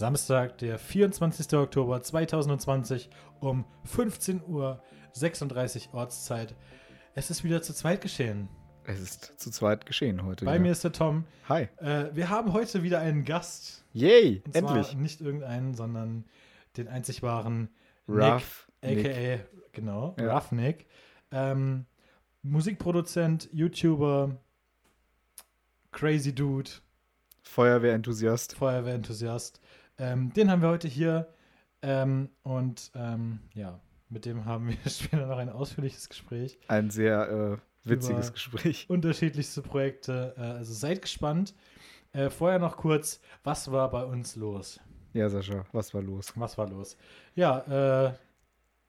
Samstag, der 24. Oktober 2020 um 15.36 Uhr Ortszeit. Es ist wieder zu zweit geschehen. Es ist zu zweit geschehen heute. Bei wieder. mir ist der Tom. Hi. Äh, wir haben heute wieder einen Gast. Yay, Und endlich. zwar nicht irgendeinen, sondern den einzig wahren Ruff Nick, Nick. a.k.a. genau, Ja. Rough Nick. Ähm, Musikproduzent, YouTuber, Crazy Dude, Feuerwehrenthusiast. Feuerwehrenthusiast. Ähm, den haben wir heute hier. Ähm, und ähm, ja, mit dem haben wir später noch ein ausführliches Gespräch. Ein sehr äh, witziges Gespräch. Unterschiedlichste Projekte. Äh, also seid gespannt. Äh, vorher noch kurz, was war bei uns los? Ja, Sascha, was war los? Was war los? Ja, äh,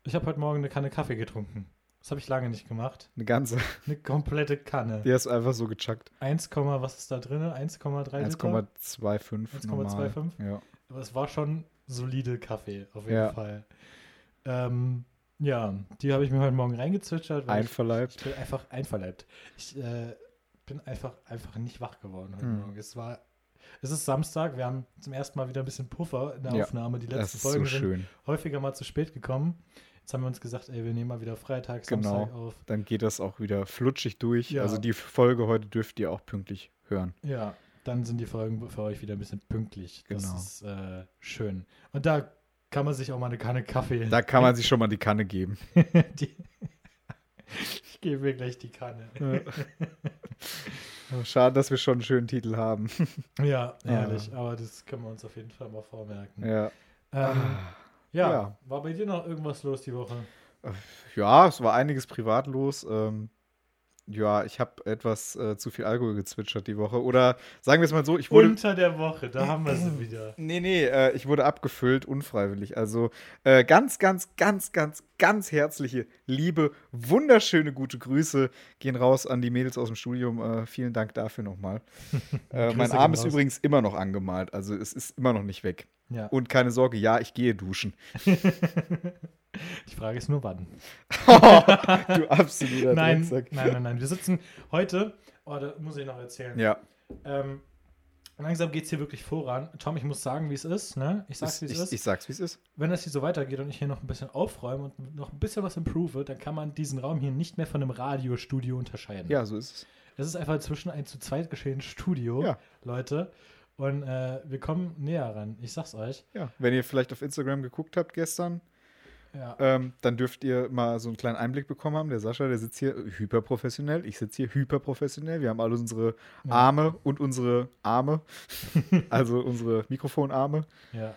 ich habe heute Morgen eine Kanne Kaffee getrunken. Das habe ich lange nicht gemacht. Eine ganze. Eine komplette Kanne. Die hast du einfach so gechuckt. 1, was ist da drin? 1,3 Liter? 1,25 normal. 1,25? Ja. Aber es war schon solide Kaffee, auf jeden Ja. Fall. Ähm, ja, die habe ich mir heute Morgen reingezwitschert. weil ich- Einverleibt. Ich bin einfach einverleibt. Ich äh, bin einfach, einfach nicht wach geworden heute Hm. Morgen. Es war, es ist Samstag, wir haben zum ersten Mal wieder ein bisschen Puffer in der Ja, Aufnahme. Die letzten ist so Folgen sind schön. häufiger mal zu spät gekommen. Jetzt haben wir uns gesagt, ey, wir nehmen mal wieder Freitag, Genau. Samstag auf. Dann geht das auch wieder flutschig durch. Ja. Also die Folge heute dürft ihr auch pünktlich hören. Ja, dann sind die Folgen für euch wieder ein bisschen pünktlich. Das Genau. ist äh, schön. Und da kann man sich auch mal eine Kanne Kaffee. Da kann man sich schon mal die Kanne geben. die, ich gebe mir gleich die Kanne. Schade, dass wir schon einen schönen Titel haben. Ja, herrlich. Aber das können wir uns auf jeden Fall mal vormerken. ja. Ähm, ja, ja. war bei dir noch irgendwas los die Woche? Ja, es war einiges privat los. Ähm, ja, ich habe etwas äh, zu viel Alkohol gezwitschert die Woche. Oder sagen wir es mal so, ich wurde. Unter der Woche, da haben wir sie wieder. Nee, nee, äh, ich wurde abgefüllt, unfreiwillig. Also äh, ganz, ganz, ganz, ganz, ganz herzliche, liebe, wunderschöne, gute Grüße gehen raus an die Mädels aus dem Studium. Äh, vielen Dank dafür nochmal. äh, mein Arm ist übrigens immer noch angemalt. Also es ist immer noch nicht weg. Ja. Und keine Sorge, ja, ich gehe duschen. Die Frage ist nur wann. du absoluter Nein, Drecksack. nein, nein, nein. Wir sitzen heute, oh, da muss ich noch erzählen. Ja, Ähm, langsam geht es hier wirklich voran. Tom, ich muss sagen, wie es ist. Ne? Ich sag's, wie es ich, ist. ich sag's, wie es ist. Wenn das hier so weitergeht und ich hier noch ein bisschen aufräume und noch ein bisschen was improve, dann kann man diesen Raum hier nicht mehr von einem Radiostudio unterscheiden. Ja, so ist es. Es ist einfach zwischen ein zu zweit geschehenes Studio, Ja. Leute. Und äh, wir kommen näher ran. Ich sag's euch. Ja, wenn ihr vielleicht auf Instagram geguckt habt gestern, Ja. ähm, dann dürft ihr mal so einen kleinen Einblick bekommen haben. Der Sascha, der sitzt hier hyperprofessionell. Ich sitze hier hyperprofessionell. Wir haben alle unsere Ja. Arme und unsere Arme, also unsere Mikrofonarme. Ja.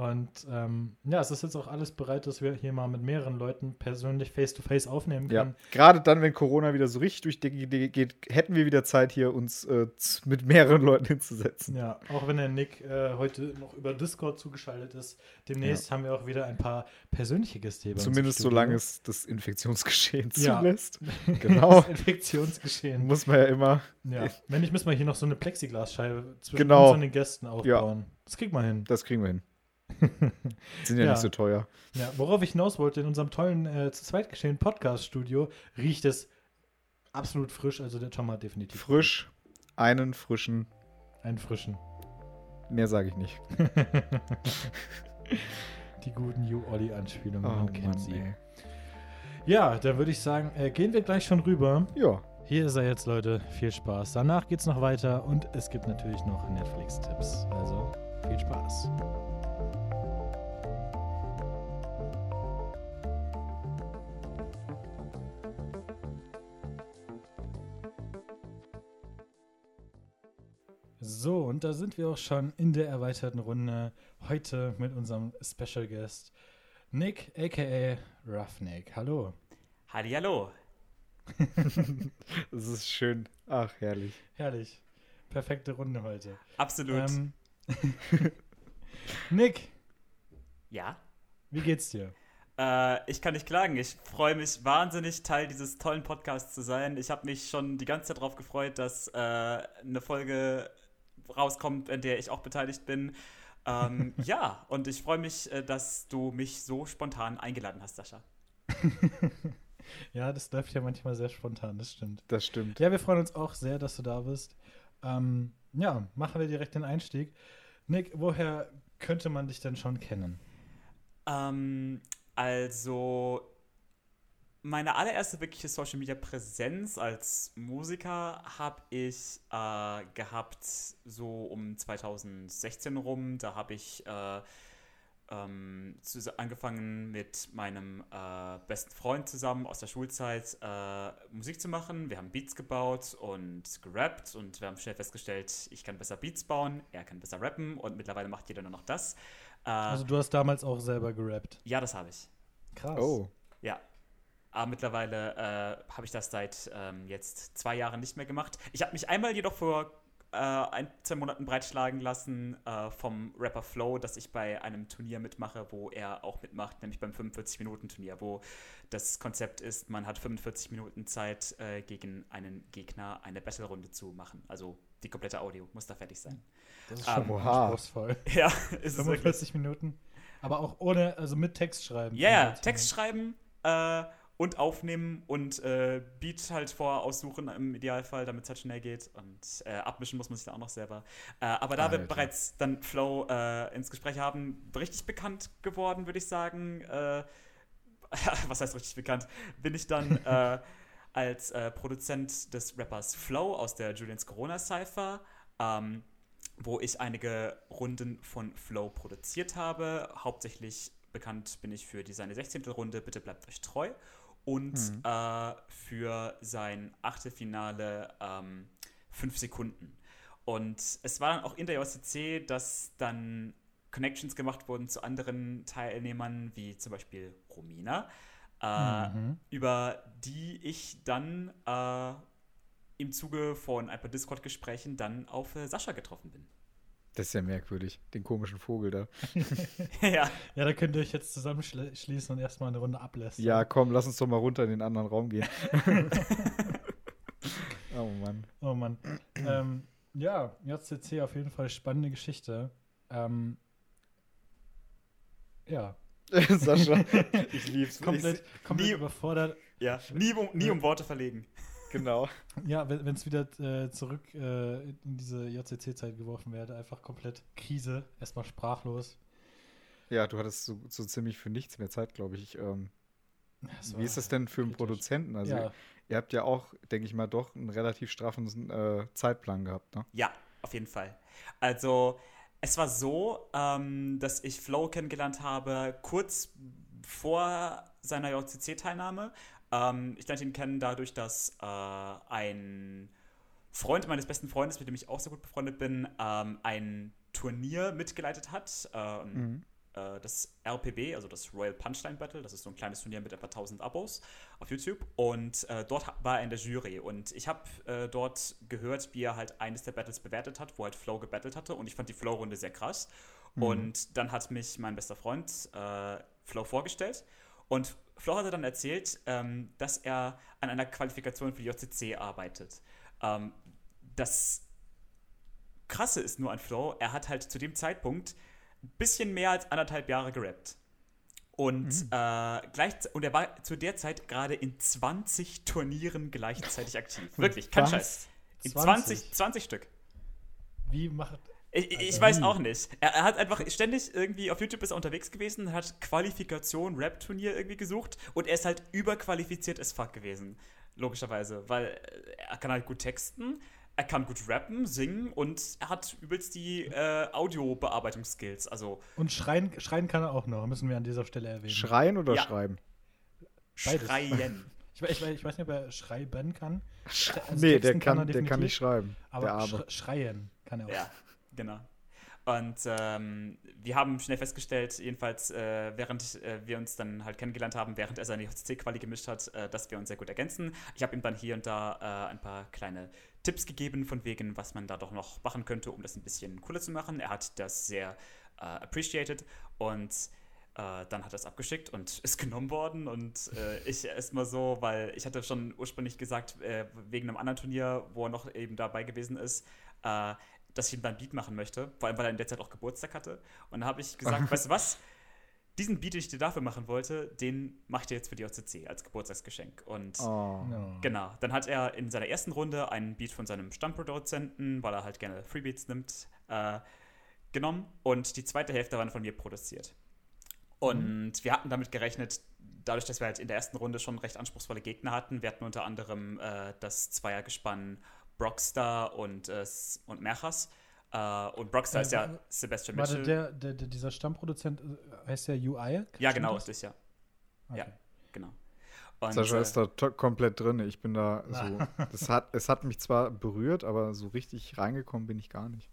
Und ähm, ja, es ist jetzt auch alles bereit, dass wir hier mal mit mehreren Leuten persönlich face-to-face aufnehmen Ja, können. gerade dann, wenn Corona wieder so richtig durch die Decke geht, hätten wir wieder Zeit, hier uns äh, mit mehreren Leuten hinzusetzen. Ja, auch wenn der Nick äh, heute noch über Discord zugeschaltet ist. Demnächst haben wir auch wieder ein paar persönliche Gäste hier Zumindest solange es das Infektionsgeschehen Ja. zulässt. Genau. das Infektionsgeschehen. Muss man ja immer. Ja. Wenn nicht, müssen wir hier noch so eine Plexiglasscheibe zwischen Genau. uns und den Gästen aufbauen. Das kriegt man hin. Das kriegen wir hin. Sind ja, Ja. nicht so teuer. Ja, worauf ich hinaus wollte, in unserem tollen, äh, zu zweit geschehenen Podcast-Studio riecht es absolut frisch. Also der Tom hat definitiv Frisch, einen frischen, einen frischen. mehr sage ich nicht. Die guten New Olli-Anspielungen, Oh man kennt Mann, sie. ey. Ja, dann würde ich sagen, äh, gehen wir gleich schon rüber. Ja, Hier ist er jetzt, Leute. Viel Spaß. Danach geht's noch weiter und es gibt natürlich noch Netflix-Tipps. Also viel Spaß. So, und da sind wir auch schon in der erweiterten Runde. Heute mit unserem Special Guest Nick, aka Roughneck. Hallo. Hallihallo. das ist schön. Ach, herrlich. Herrlich. Perfekte Runde heute. Absolut. Ähm, Nick, ja. wie geht's dir? Äh, ich kann nicht klagen. Ich freue mich wahnsinnig, Teil dieses tollen Podcasts zu sein. Ich habe mich schon die ganze Zeit darauf gefreut, dass äh, eine Folge rauskommt, in der ich auch beteiligt bin. Ähm, ja, und ich freue mich, äh, dass du mich so spontan eingeladen hast, Sascha. Ja, das läuft ja manchmal sehr spontan, das stimmt. Das stimmt. Ja, wir freuen uns auch sehr, dass du da bist. Ähm, ja, machen wir direkt den Einstieg. Nick, woher könnte man dich denn schon kennen? Ähm, also, meine allererste wirkliche Social Media Präsenz als Musiker habe ich äh, gehabt so um 2016 rum. Da habe ich äh, ähm, zu, angefangen mit meinem äh, besten Freund zusammen aus der Schulzeit äh, Musik zu machen. Wir haben Beats gebaut und gerappt und wir haben schnell festgestellt, ich kann besser Beats bauen, er kann besser rappen und mittlerweile macht jeder nur noch das. Äh, also du hast damals auch selber gerappt? Ja, das habe ich. Krass. Oh. Aber mittlerweile äh, habe ich das seit ähm, jetzt zwei Jahren nicht mehr gemacht. Ich habe mich einmal jedoch vor äh, ein, zwei Monaten breitschlagen lassen äh, vom Rapper Flow, dass ich bei einem Turnier mitmache, wo er auch mitmacht, nämlich beim 45-Minuten-Turnier, wo das Konzept ist, man hat 45 Minuten Zeit, äh, gegen einen Gegner eine Battle-Runde zu machen. Also die komplette Audio muss da fertig sein. Das ist schon um, anspruchsvoll. Ja, ist 45 Minuten. Aber auch ohne, also mit Text schreiben. Ja, yeah, Text schreiben, äh, und aufnehmen und äh, Beat halt vorher aussuchen im Idealfall, damit es halt schnell geht. Und äh, abmischen muss man sich da auch noch selber. Äh, aber da Alter. wir bereits dann Flow äh, ins Gespräch haben, richtig bekannt geworden, würde ich sagen. Äh, was heißt richtig bekannt? Bin ich dann äh, als Produzent des Rappers Flow aus der Julians Corona Cypher. Ähm, wo ich einige Runden von Flow produziert habe. Hauptsächlich bekannt bin ich für die seine 16. Runde, bitte bleibt euch treu und mhm. äh, für sein Achtelfinale ähm, fünf Sekunden. Und es war dann auch in der JCC, dass dann Connections gemacht wurden zu anderen Teilnehmern, wie zum Beispiel Romina, äh, mhm. über die ich dann äh, im Zuge von ein paar Discord-Gesprächen dann auf äh, Sascha getroffen bin. Das ist ja merkwürdig, den komischen Vogel da. ja. Ja, da könnt ihr euch jetzt zusammenschließen und erstmal eine Runde ablässt. Ja, komm, lass uns doch mal runter in den anderen Raum gehen. oh Mann. Oh Mann. ähm, ja, JCC auf jeden Fall spannende Geschichte. Ähm, ja. Sascha, ich lieb's. Komplett, komplett nie, überfordert. Ja, nie, nie um Worte verlegen. Genau. Ja, wenn es wieder äh, zurück äh, in diese JCC-Zeit geworfen werde, einfach komplett Krise, erstmal sprachlos. Ja, du hattest so, so ziemlich für nichts mehr Zeit, glaube ich. Ähm, wie ist das denn für einen Produzenten? Also, ja. ihr habt ja auch, denke ich mal, doch einen relativ straffen äh, Zeitplan gehabt, ne? Ja, auf jeden Fall. Also, es war so, ähm, dass ich Flow kennengelernt habe kurz vor seiner JCC-Teilnahme. Ähm, ich lernte ihn kennen dadurch, dass äh, ein Freund meines besten Freundes, mit dem ich auch sehr gut befreundet bin, ähm, ein Turnier mitgeleitet hat. Ähm, mhm. äh, das RPB, also das Royal Punchline Battle, das ist so ein kleines Turnier mit etwa 1000 Abos auf YouTube. Und äh, dort war er in der Jury. Und ich habe äh, dort gehört, wie er halt eines der Battles bewertet hat, wo halt Flow gebattelt hatte. Und ich fand die Flow-Runde sehr krass. Mhm. Und dann hat mich mein bester Freund äh, Flow vorgestellt. Und Flo hatte dann erzählt, ähm, dass er an einer Qualifikation für die JCC arbeitet. Ähm, das Krasse ist nur an Flo, er hat halt zu dem Zeitpunkt ein bisschen mehr als anderthalb Jahre gerappt. Und, mhm. äh, gleich, und er war zu der Zeit gerade in 20 Turnieren gleichzeitig aktiv. Wirklich, kein Scheiß. In 20, 20, 20 Stück. Wie macht, ich, ich also weiß auch nicht. Er, er, hat einfach ständig irgendwie auf YouTube ist er unterwegs gewesen, hat Qualifikation, Rap-Turnier irgendwie gesucht und er ist halt überqualifiziert as fuck gewesen. Logischerweise, weil er kann halt gut texten, er kann gut rappen, singen und er hat übelst die äh, Audiobearbeitungsskills. Also und schreien, schreien kann er auch noch, müssen wir an dieser Stelle erwähnen. Schreien oder ja. schreiben? Beides. Schreien. Ich, ich, ich, weiß nicht, ob er schreiben kann. Also nee, der kann, kann der kann nicht schreiben. Aber schreien kann er auch. Ja. Genau. Und ähm, wir haben schnell festgestellt, jedenfalls äh, während äh, wir uns dann halt kennengelernt haben, während er seine HCC-Quali gemischt hat, äh, dass wir uns sehr gut ergänzen. Ich habe ihm dann hier und da äh, ein paar kleine Tipps gegeben, von wegen, was man da doch noch machen könnte, um das ein bisschen cooler zu machen. Er hat das sehr äh, appreciated und äh, dann hat er es abgeschickt und ist genommen worden. Und ich erstmal so, weil ich hatte schon ursprünglich gesagt, wegen einem anderen Turnier, wo er noch eben dabei gewesen ist, dass ich ihm dann ein Beat machen möchte, vor allem weil er in der Zeit auch Geburtstag hatte. Und dann habe ich gesagt, weißt du was? Diesen Beat, den ich dir dafür machen wollte, den mache ich dir jetzt für die OCC als Geburtstagsgeschenk. Und oh. genau, dann hat er in seiner ersten Runde einen Beat von seinem Stammproduzenten, weil er halt gerne Freebeats nimmt, äh, genommen und die zweite Hälfte war von mir produziert. Und mhm. wir hatten damit gerechnet, dadurch, dass wir halt in der ersten Runde schon recht anspruchsvolle Gegner hatten. Wir hatten unter anderem äh, das Zweiergespann Brockstar und, äh, und Merchas. Uh, und Brockstar äh, ist ja Sebastian Mitchell. Warte, der, der, der, dieser Stammproduzent äh, heißt der UI? Ja, genau, ist das ja. Okay. Ja, genau. Und, Sascha äh, ist da komplett drin. Ich bin da so. das hat, es hat mich zwar berührt, aber so richtig reingekommen bin ich gar nicht.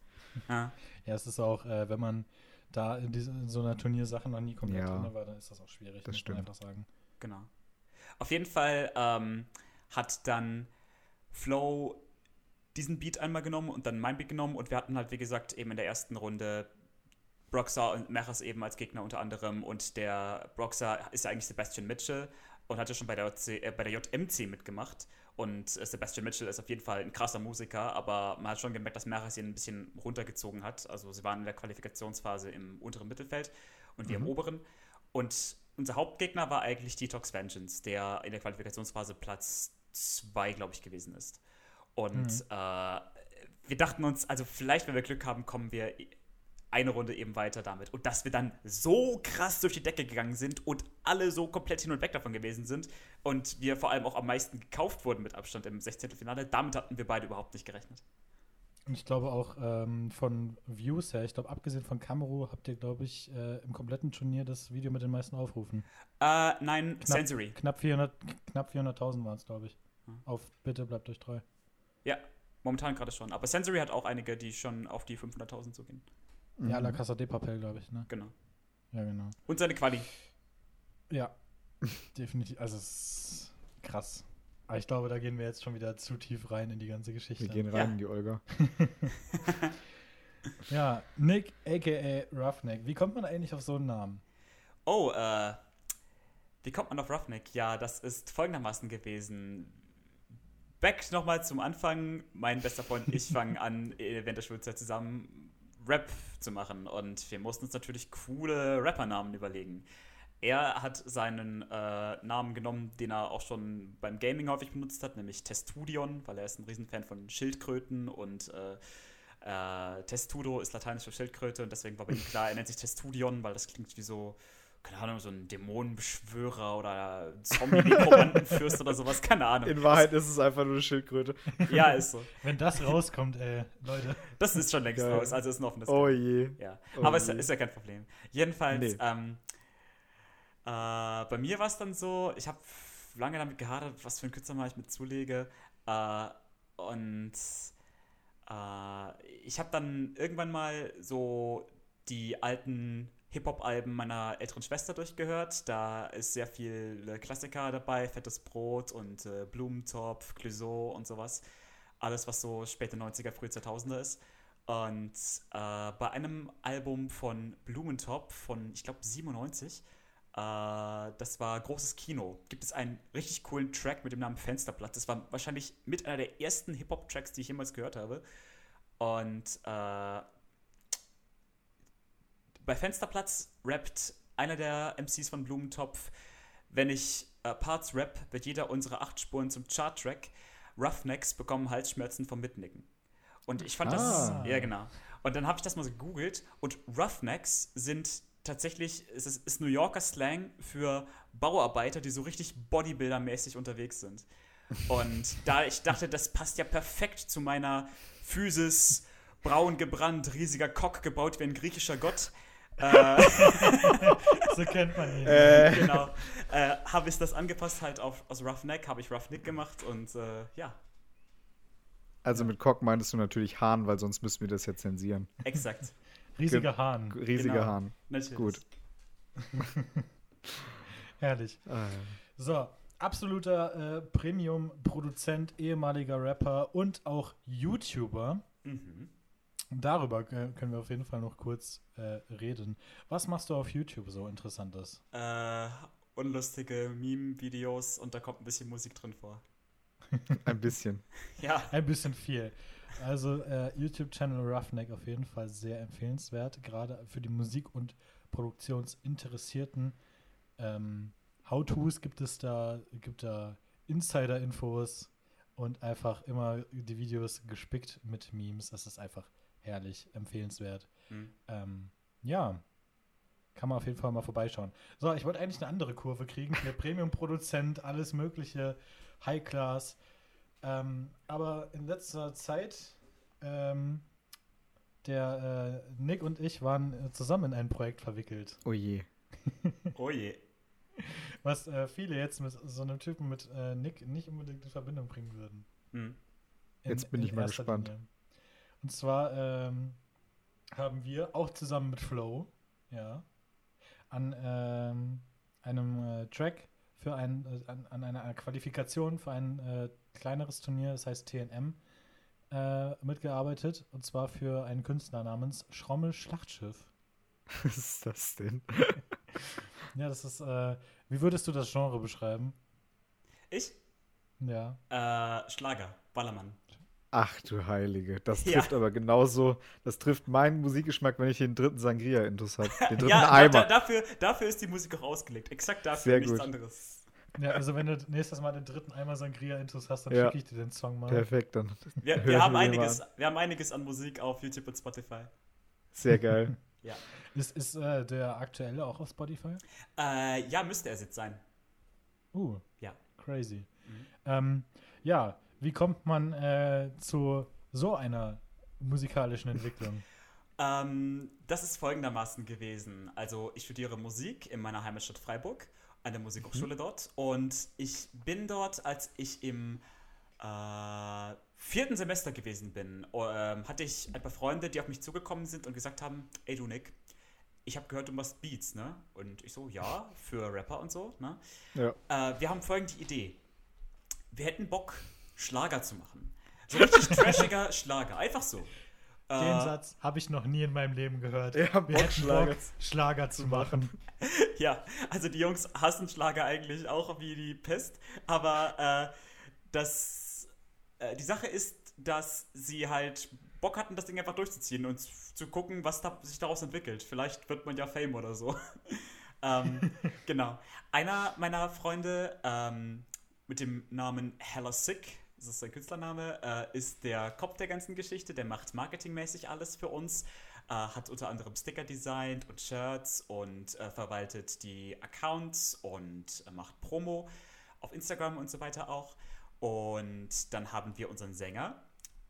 Ja, ja es ist auch, äh, wenn man da in, diese, in, so einer Turniersache noch nie komplett ja, drin war, dann ist das auch schwierig, das muss stimmt. man einfach sagen. Genau. Auf jeden Fall ähm, hat dann Flow diesen Beat einmal genommen und dann mein Beat genommen. Und wir hatten halt, wie gesagt, eben in der ersten Runde Broxer und Mechas eben als Gegner unter anderem. Und der Broxer ist ja eigentlich Sebastian Mitchell und hatte schon bei der, JC, äh, bei der JMC mitgemacht. Und äh, Sebastian Mitchell ist auf jeden Fall ein krasser Musiker, aber man hat schon gemerkt, dass Mechas ihn ein bisschen runtergezogen hat, also sie waren in der Qualifikationsphase im unteren Mittelfeld und wir mhm. im oberen. Und unser Hauptgegner war eigentlich Detox Vengeance, der in der Qualifikationsphase Platz 2, glaube ich, gewesen ist. Und mhm. äh, wir dachten uns, also vielleicht, wenn wir Glück haben, kommen wir eine Runde eben weiter damit. Und dass wir dann so krass durch die Decke gegangen sind und alle so komplett hin und weg davon gewesen sind und wir vor allem auch am meisten gekauft wurden mit Abstand im 16. Finale, damit hatten wir beide überhaupt nicht gerechnet. Und ich glaube auch ähm, von Views her, ich glaube, abgesehen von Kameru habt ihr, glaube ich, äh, im kompletten Turnier das Video mit den meisten Aufrufen. Äh, nein, knapp, Sensory. Knapp 400.000 knapp 400 waren es, glaube ich. Hm. Auf Bitte bleibt euch treu. Ja, momentan gerade schon. Aber Sensory hat auch einige, die schon auf die 500.000 zu gehen. Ja, La Casa de Papel, glaube ich, ne? Genau. Ja, genau. Und seine Quali. Ja, definitiv. Also, es ist krass. Aber ich glaube, da gehen wir jetzt schon wieder zu tief rein in die ganze Geschichte. Wir gehen rein ja. in die Olga. ja, Nick, a.k.a. Roughneck. Wie kommt man eigentlich auf so einen Namen? Oh, äh, wie kommt man auf Roughneck? Ja, das ist folgendermaßen gewesen back nochmal zum Anfang. Mein bester Freund und ich fangen an, während der Schulzeit zusammen Rap zu machen. Und wir mussten uns natürlich coole Rappernamen überlegen. Er hat seinen äh, Namen genommen, den er auch schon beim Gaming häufig benutzt hat, nämlich Testudion, weil er ist ein Riesenfan von Schildkröten und äh, äh, Testudo ist lateinisch für Schildkröte und deswegen war bei ihm klar, er nennt sich Testudion, weil das klingt wie so keine Ahnung, so ein Dämonenbeschwörer oder Zombie-Kommandenfürst oder sowas, keine Ahnung. In Wahrheit ist es einfach nur eine Schildkröte. Ja, ist so. Wenn das rauskommt, ey, Leute. Das ist schon längst Geil. raus, also ist ein offenes Oh je. Ja. Oh Aber je. Ist, ist ja kein Problem. Jedenfalls, nee. ähm, äh, bei mir war es dann so, ich habe lange damit gehadert, was für ein Künstler ich mit zulege. Äh, und äh, ich habe dann irgendwann mal so die alten Hip-Hop-Alben meiner älteren Schwester durchgehört. Da ist sehr viel Klassiker dabei, Fettes Brot und äh, Blumentopf, Clouseau und sowas. Alles, was so späte 90er, frühe 2000er ist. Und äh, bei einem Album von Blumentopf von, ich glaube, 97, äh, das war Großes Kino, gibt es einen richtig coolen Track mit dem Namen Fensterblatt. Das war wahrscheinlich mit einer der ersten Hip-Hop-Tracks, die ich jemals gehört habe. Und äh, bei Fensterplatz rappt einer der MCs von Blumentopf, wenn ich äh, Parts rap, wird jeder unserer acht Spuren zum Chart-Track. Roughnecks bekommen Halsschmerzen vom Mitnicken. Und ich fand ah. das, ja genau. Und dann habe ich das mal so gegoogelt und Roughnecks sind tatsächlich, es ist, ist New Yorker Slang für Bauarbeiter, die so richtig Bodybuilder-mäßig unterwegs sind. Und da ich dachte, das passt ja perfekt zu meiner Physis, braun gebrannt, riesiger Cock gebaut wie ein griechischer Gott, so kennt man ihn. Äh. Genau. Äh, habe ich das angepasst halt auf aus Roughneck, habe ich Roughneck gemacht und äh, ja. Also mit Cock meintest du natürlich Hahn, weil sonst müssen wir das ja zensieren. Exakt. Riesiger Hahn. Riesiger genau. Hahn. Natürlich. Gut. Herrlich. Ah, so, absoluter äh, Premium-Produzent, ehemaliger Rapper und auch YouTuber. Mhm. Darüber können wir auf jeden Fall noch kurz äh, reden. Was machst du auf YouTube so Interessantes? Äh, unlustige Meme-Videos und da kommt ein bisschen Musik drin vor. ein bisschen. ja. Ein bisschen viel. Also äh, YouTube-Channel Roughneck auf jeden Fall sehr empfehlenswert, gerade für die Musik- und Produktionsinteressierten. Ähm, How-Tos gibt es da, gibt da Insider-Infos und einfach immer die Videos gespickt mit Memes. Das ist einfach herrlich, empfehlenswert. Mhm. Ähm, ja, kann man auf jeden Fall mal vorbeischauen. So, ich wollte eigentlich eine andere Kurve kriegen. Der Premium-Produzent, alles Mögliche, High Class. Ähm, aber in letzter Zeit, ähm, der äh, Nick und ich waren äh, zusammen in ein Projekt verwickelt. Oh je. oh je. Was äh, viele jetzt mit so einem Typen mit äh, Nick nicht unbedingt in Verbindung bringen würden. Hm. In, jetzt bin ich mal gespannt. Linie. Und zwar ähm, haben wir auch zusammen mit Flow, ja, an ähm, einem äh, Track für ein, äh, an, an, einer Qualifikation für ein äh, kleineres Turnier, das heißt TNM, äh, mitgearbeitet. Und zwar für einen Künstler namens Schrommel Schlachtschiff. Was ist das denn? ja, das ist. Äh, wie würdest du das Genre beschreiben? Ich? Ja. Äh, Schlager, Ballermann. Ach du Heilige, das trifft ja. aber genauso, das trifft meinen Musikgeschmack, wenn ich den dritten Sangria-Intus habe. Den dritten ja, Eimer. Da, dafür, dafür ist die Musik auch ausgelegt. Exakt dafür, Sehr nichts gut. anderes. Ja, also wenn du nächstes Mal den dritten Eimer Sangria-Intus hast, dann ja. schicke ich dir den Song mal. Perfekt, dann. Wir, wir haben einiges, wir haben einiges an Musik auf YouTube und Spotify. Sehr geil. ja. Ist, ist äh, der aktuelle auch auf Spotify? Äh, ja, müsste er jetzt sein. Uh. Ja. Crazy. Mhm. Ähm, ja, wie kommt man äh, zu so einer musikalischen Entwicklung? ähm, das ist folgendermaßen gewesen. Also ich studiere Musik in meiner Heimatstadt Freiburg, an der Musikhochschule mhm. dort. Und ich bin dort, als ich im äh, vierten Semester gewesen bin, äh, hatte ich ein paar Freunde, die auf mich zugekommen sind und gesagt haben, ey du Nick, ich habe gehört, du machst Beats, ne? Und ich so, ja, für Rapper und so, ne? Ja. Äh, wir haben folgende Idee. Wir hätten Bock, Schlager zu machen. So richtig trashiger Schlager. Einfach so. Den äh, Satz habe ich noch nie in meinem Leben gehört. Ja, Wir hätten Schlager, Bock, Schlager zu machen. ja, also die Jungs hassen Schlager eigentlich auch wie die Pest. Aber äh, das, äh, die Sache ist, dass sie halt Bock hatten, das Ding einfach durchzuziehen und zu gucken, was da, sich daraus entwickelt. Vielleicht wird man ja Fame oder so. ähm, genau. Einer meiner Freunde ähm, mit dem Namen Hella Sick das ist sein Künstlername, äh, ist der Kopf der ganzen Geschichte, der macht marketingmäßig alles für uns, äh, hat unter anderem Sticker designt und Shirts und äh, verwaltet die Accounts und äh, macht Promo auf Instagram und so weiter auch. Und dann haben wir unseren Sänger,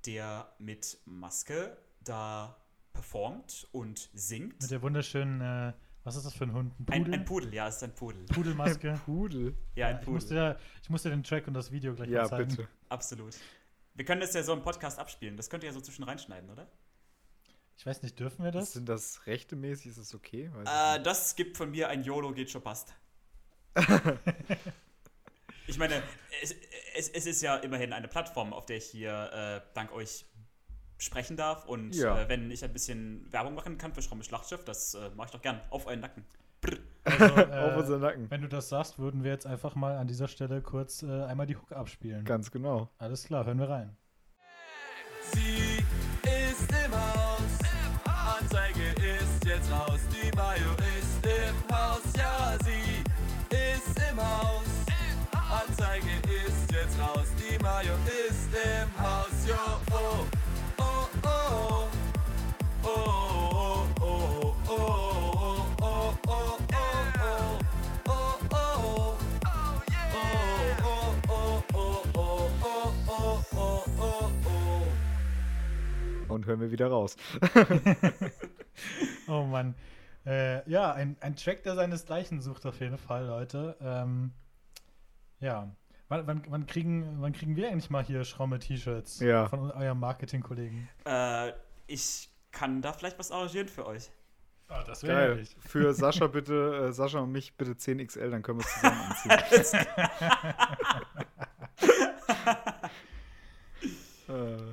der mit Maske da performt und singt. Mit der wunderschönen äh, was ist das für ein Hund? Ein Pudel? Ein, ein Pudel, ja, es ist ein Pudel. Pudelmaske. Pudel? Ja, ein Pudel. Ich muss, dir, ich muss dir den Track und das Video gleich ja, mal zeigen. Ja, bitte. Absolut. Wir können das ja so im Podcast abspielen. Das könnt ihr ja so zwischen reinschneiden, oder? Ich weiß nicht, dürfen wir das? Sind das rechtemäßig? Ist das okay? Äh, das gibt von mir ein YOLO, geht schon passt. ich meine, es, es, es, ist ja immerhin eine Plattform, auf der ich hier äh, dank euch sprechen darf. Und ja. äh, wenn ich ein bisschen Werbung machen kann für Schramme Schlachtschiff, das äh, mache ich doch gern. Auf euren Nacken. Also, äh, Auf unseren Nacken. Wenn du das sagst, würden wir jetzt einfach mal an dieser Stelle kurz äh, einmal die Hook abspielen. Ganz genau. Alles klar, hören wir rein. Sie ist im Haus. Anzeige ist jetzt raus. Die Mayo ist im Haus. Ja, sie ist im Haus. Hören wir wieder raus. oh Mann. Äh, ja, ein, ein Track, der seinesgleichen sucht auf jeden Fall, Leute. Ähm, ja. Wann, wann, wann, kriegen, wann kriegen wir eigentlich mal hier Schramme-T-Shirts ja. von eurem Marketing-Kollegen? Äh, ich kann da vielleicht was arrangieren für euch. Oh, das wäre Geil. Für Sascha bitte, äh, Sascha und mich bitte 10XL, dann können wir es zusammen anziehen.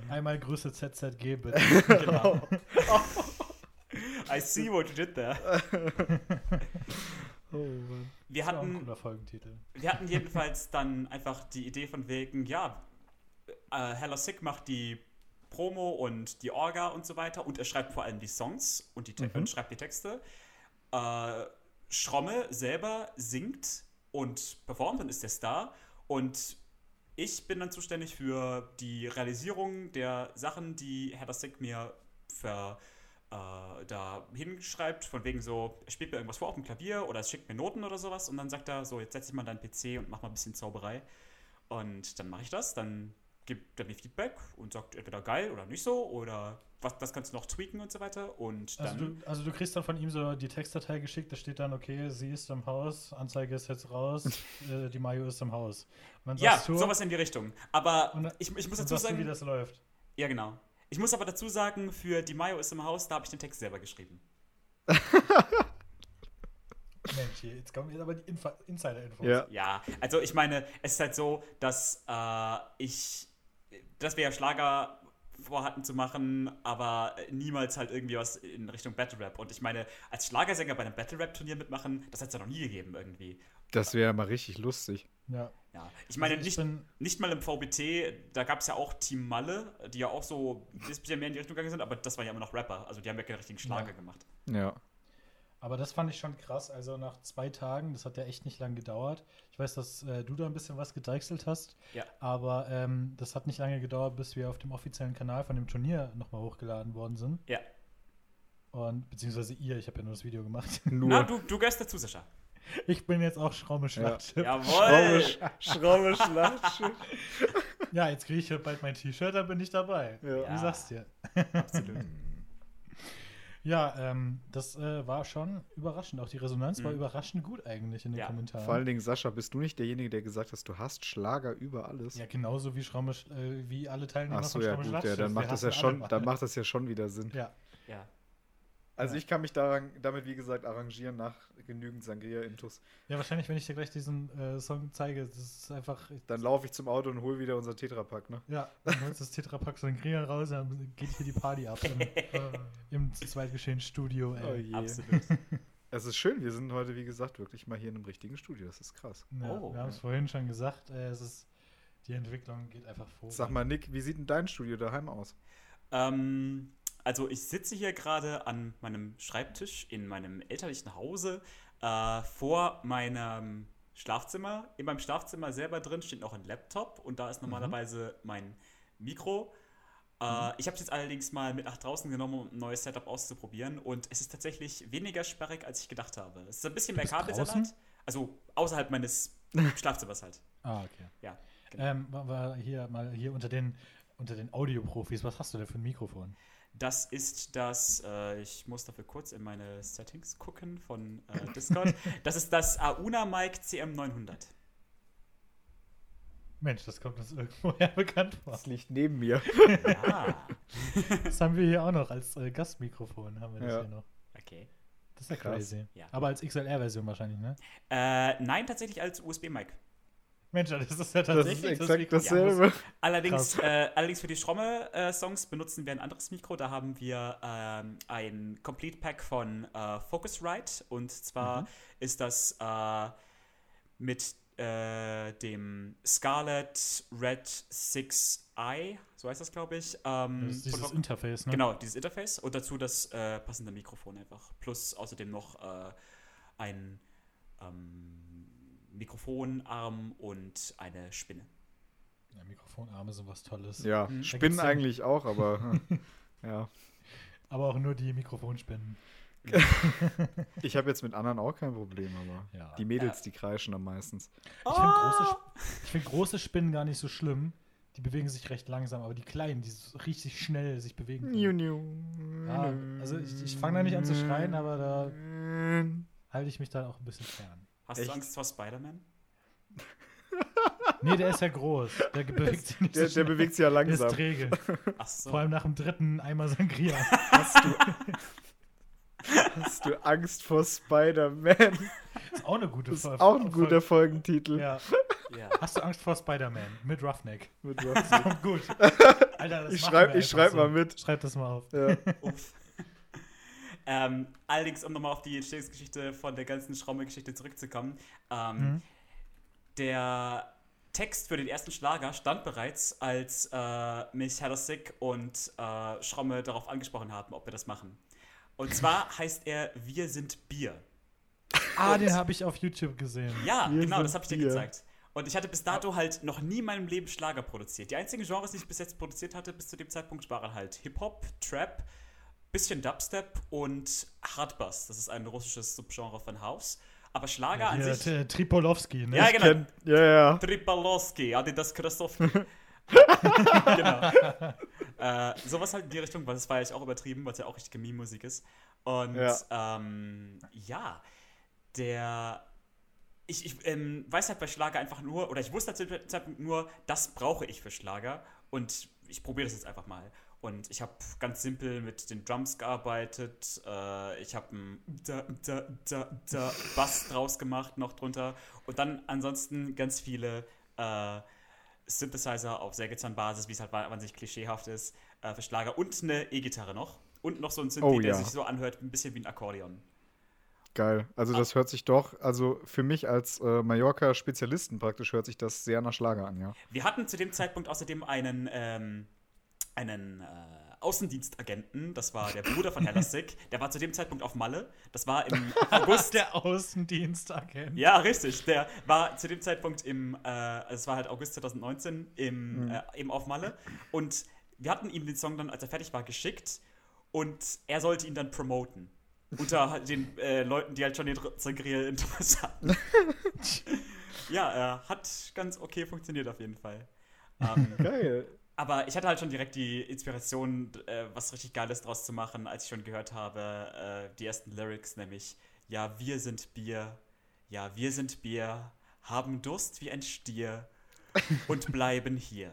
Einmal Grüße ZZG bitte. genau. I see what you did there. Oh, Mann. Wir hatten, wir hatten jedenfalls dann einfach die Idee von wegen, ja, äh, Hello Sick macht die Promo und die Orga und so weiter und er schreibt vor allem die Songs und, die mhm. und schreibt die Texte. Äh, Schromme selber singt und performt und ist der Star und ich bin dann zuständig für die Realisierung der Sachen, die Herr Sick mir ver, äh, da hinschreibt, von wegen so, er spielt mir irgendwas vor auf dem Klavier oder es schickt mir Noten oder sowas und dann sagt er so, jetzt setz dich mal deinen PC und mach mal ein bisschen Zauberei. Und dann mache ich das, dann gibt er mir Feedback und sagt entweder geil oder nicht so oder was, das kannst du noch tweaken und so weiter. Und dann, Also du, also du kriegst dann von ihm so die Textdatei geschickt, da steht dann, okay, sie ist im Haus, Anzeige ist jetzt raus, äh, die Mayo ist im Haus. Und dann ja, du, sowas in die Richtung. Aber Und- ich, ich muss dazu sagst du, wie sagen, das läuft. ja genau. Ich muss aber dazu sagen, für die Mayo ist im Haus, da habe ich den Text selber geschrieben. Mensch, jetzt kommen jetzt aber die Insider-Infos. Ja. Ja, also ich meine, es ist halt so, dass äh, ich, dass wir ja Schlager vorhatten zu machen, aber niemals halt irgendwie was in Richtung Battle Rap. Und ich meine, als Schlagersänger bei einem Battle Rap Turnier mitmachen, das hat es ja noch nie gegeben irgendwie. Das wäre mal richtig lustig. Ja. Ja, ich meine, Also ich nicht, nicht mal im VBT, da gab es ja auch Team Malle, die ja auch so ein bisschen mehr in die Richtung gegangen sind, aber das waren ja immer noch Rapper, also die haben ja keinen richtigen Schlager Ja. gemacht. Ja. Aber das fand ich schon krass. Also nach zwei Tagen, das hat ja echt nicht lang gedauert. Ich weiß, dass äh, du da ein bisschen was gedeichselt hast. Ja. Aber ähm, das hat nicht lange gedauert, bis wir auf dem offiziellen Kanal von dem Turnier nochmal hochgeladen worden sind. Ja. Und beziehungsweise ihr, ich habe ja nur das Video gemacht. Nur. Na, du, du gehörst dazu, Sascha. Ich bin jetzt auch Schraube Schlachtschiff. Ja. Jawohl! Schraube, Schlachtschiff. jetzt kriege ich ja bald mein T-Shirt, dann bin ich dabei. Ja. Wie sagst du? Absolut. Ja, ähm, das äh, war schon überraschend. Auch die Resonanz war Mhm. überraschend gut eigentlich in den Ja. Kommentaren. Vor allen Dingen, Sascha, bist du nicht derjenige, der gesagt hast, du hast Schlager über alles? ja, genauso wie, Schraube, äh, wie alle Teilnehmer Ach so, von ja, Schraube gut, ja, dann macht das ja schon, dann macht das ja schon wieder Sinn. Ja, Ja. Also Ja. ich kann mich daran, damit, wie gesagt, arrangieren nach genügend Sangria-Intus. ja, wahrscheinlich, wenn ich dir gleich diesen äh, Song zeige, das ist einfach. Dann laufe ich zum Auto und hole wieder unser Tetrapack, ne? Ja, dann holst du das Tetrapack Sangria raus, dann geht hier die Party ab im, im zweitgeschehen Studio. Oh Ey. je. Absolut. Es ist schön, wir sind heute, wie gesagt, wirklich mal hier in einem richtigen Studio. Das ist krass. Ja, Oh. wir haben es vorhin schon gesagt, äh, es ist, die Entwicklung geht einfach vor. Sag mal, Nick, wie sieht denn dein Studio daheim aus? Ähm, also ich sitze hier gerade an meinem Schreibtisch in meinem elterlichen Hause äh, vor meinem Schlafzimmer. In meinem Schlafzimmer selber drin steht noch ein Laptop und da ist normalerweise mein Mikro. Äh, Ich habe es jetzt allerdings mal mit nach draußen genommen, um ein neues Setup auszuprobieren und es ist tatsächlich weniger sperrig, als ich gedacht habe. Es ist ein bisschen mehr Kabelsalat. Also außerhalb meines Schlafzimmers halt. Ah, okay. Ja. genau. Ähm, war hier mal hier unter den, unter den Audioprofis, was hast du denn für ein Mikrofon? Das ist das, äh, ich muss dafür kurz in meine Settings gucken von äh, Discord. das ist das Auna Mic CM900. Mensch, das kommt uns irgendwoher bekannt vor. Das liegt neben mir. Ja, Das haben wir hier auch noch als äh, Gastmikrofon, haben wir das Ja. hier noch. okay. Das ist ja crazy. Ja. Aber als XLR-Version wahrscheinlich, ne? Äh, nein, tatsächlich als USB-Mic. Mensch, das ist ja Das tatsächlich ist exakt Mikrofon. dasselbe. Allerdings, äh, allerdings für die Schromme-Songs benutzen wir ein anderes Mikro. Da haben wir ähm, ein Complete Pack von äh, Focusrite. Und zwar ist das äh, mit äh, dem Scarlett Red 6i, so heißt das, glaube ich. Ähm, Das ist dieses von- Interface, ne? Genau, dieses Interface und dazu das äh, passende Mikrofon einfach. Plus außerdem noch äh, ein ähm, Mikrofonarm und eine Spinne. Ja, Mikrofonarme sind was Tolles. Ja, Mhm. Spinnen gibt's ja- eigentlich auch, aber hm, ja. Aber auch nur die Mikrofonspinnen. Ich habe jetzt mit anderen auch kein Problem, aber Ja. die Mädels, die kreischen am meisten. Ich finde große, Sp- ich find große Spinnen gar nicht so schlimm. Die bewegen sich recht langsam, aber die kleinen, die so richtig schnell sich bewegen. Ja, also ich, ich fange da nicht an zu schreien, aber da halte ich mich da auch ein bisschen fern. Hast Echt? du Angst vor Spider-Man? Nee, der ist ja groß. Der bewegt sich nicht Der, so der bewegt sich ja Der ist langsam. träge. Ach so. Vor allem nach dem dritten Eimer Sangria. Hast du, hast du Angst vor Spider-Man? ist auch eine gute Das ist Folge. auch ein guter Folgentitel. Ja. ja. Hast du Angst vor Spider-Man mit Roughneck? Mit Das Ruffy. kommt gut. Alter, das Ich machen schreib- wir ich einfach schreib so. mal mit. Schreib das mal auf. ja. Uff. Ähm, allerdings, um nochmal auf die Entstehungsgeschichte von der ganzen Schraume-Geschichte zurückzukommen. Ähm, Mhm. Der Text für den ersten Schlager stand bereits, als äh, mich Heather Sick und äh, Schromme darauf angesprochen haben, ob wir das machen. Und zwar heißt er Wir sind Bier. Ah, Und- den habe ich auf YouTube gesehen. Ja, Wir genau, das habe ich dir Bier. gezeigt. Und ich hatte bis dato halt noch nie in meinem Leben Schlager produziert. Die einzigen Genres, die ich bis jetzt produziert hatte, bis zu dem Zeitpunkt, waren halt Hip-Hop, Trap, bisschen Dubstep und Hardbass. Das ist ein russisches Subgenre von House. Aber Schlager an Hier, sich. Tripolowski, ne? Ja, genau. Kennt, ja, ja. Tripolowski, Adidas Christoph. genau. Äh, sowas halt in die Richtung, weil das war ja auch übertrieben, weil es ja auch richtige Meme-Musik ist. Und ja, ähm, ja der. Ich, ich ähm, weiß halt bei Schlager einfach nur, oder ich wusste halt zu dem Zeitpunkt nur, das brauche ich für Schlager. Und ich probiere das jetzt einfach mal. Und ich habe ganz simpel mit den Drums gearbeitet. Äh, ich habe einen da, da, da, da Bass draus gemacht noch drunter. Und dann ansonsten ganz viele äh, Synthesizer auf Sägezahnbasis, wie es halt wahnsinnig klischeehaft ist, äh, für Schlager. Und eine E-Gitarre noch. Und noch so ein Synthi, Oh, der ja. sich so anhört, ein bisschen wie ein Akkordeon. Geil. Also das hört sich doch, also für mich als äh, Mallorca-Spezialisten praktisch hört sich das sehr nach Schlager an, ja. Wir hatten zu dem Zeitpunkt außerdem einen, ähm, einen äh, Außendienstagenten, das war der Bruder von Hellasik, der war zu dem Zeitpunkt auf Malle. Das war im August. Der Außendienstagent. ja, richtig. Der war zu dem Zeitpunkt im, äh, es war halt August 2019, im, äh, eben auf Malle. Und wir hatten ihm den Song dann, als er fertig war, geschickt und er sollte ihn dann promoten. Unter halt den äh, Leuten, die halt schon den Zangriel Interesse hatten. ja, äh, hat ganz okay funktioniert auf jeden Fall. Ähm, Geil. Aber ich hatte halt schon direkt die Inspiration, äh, was richtig Geiles draus zu machen, als ich schon gehört habe, äh, die ersten Lyrics, nämlich, ja, wir sind Bier, ja, wir sind Bier, haben Durst wie ein Stier und bleiben hier.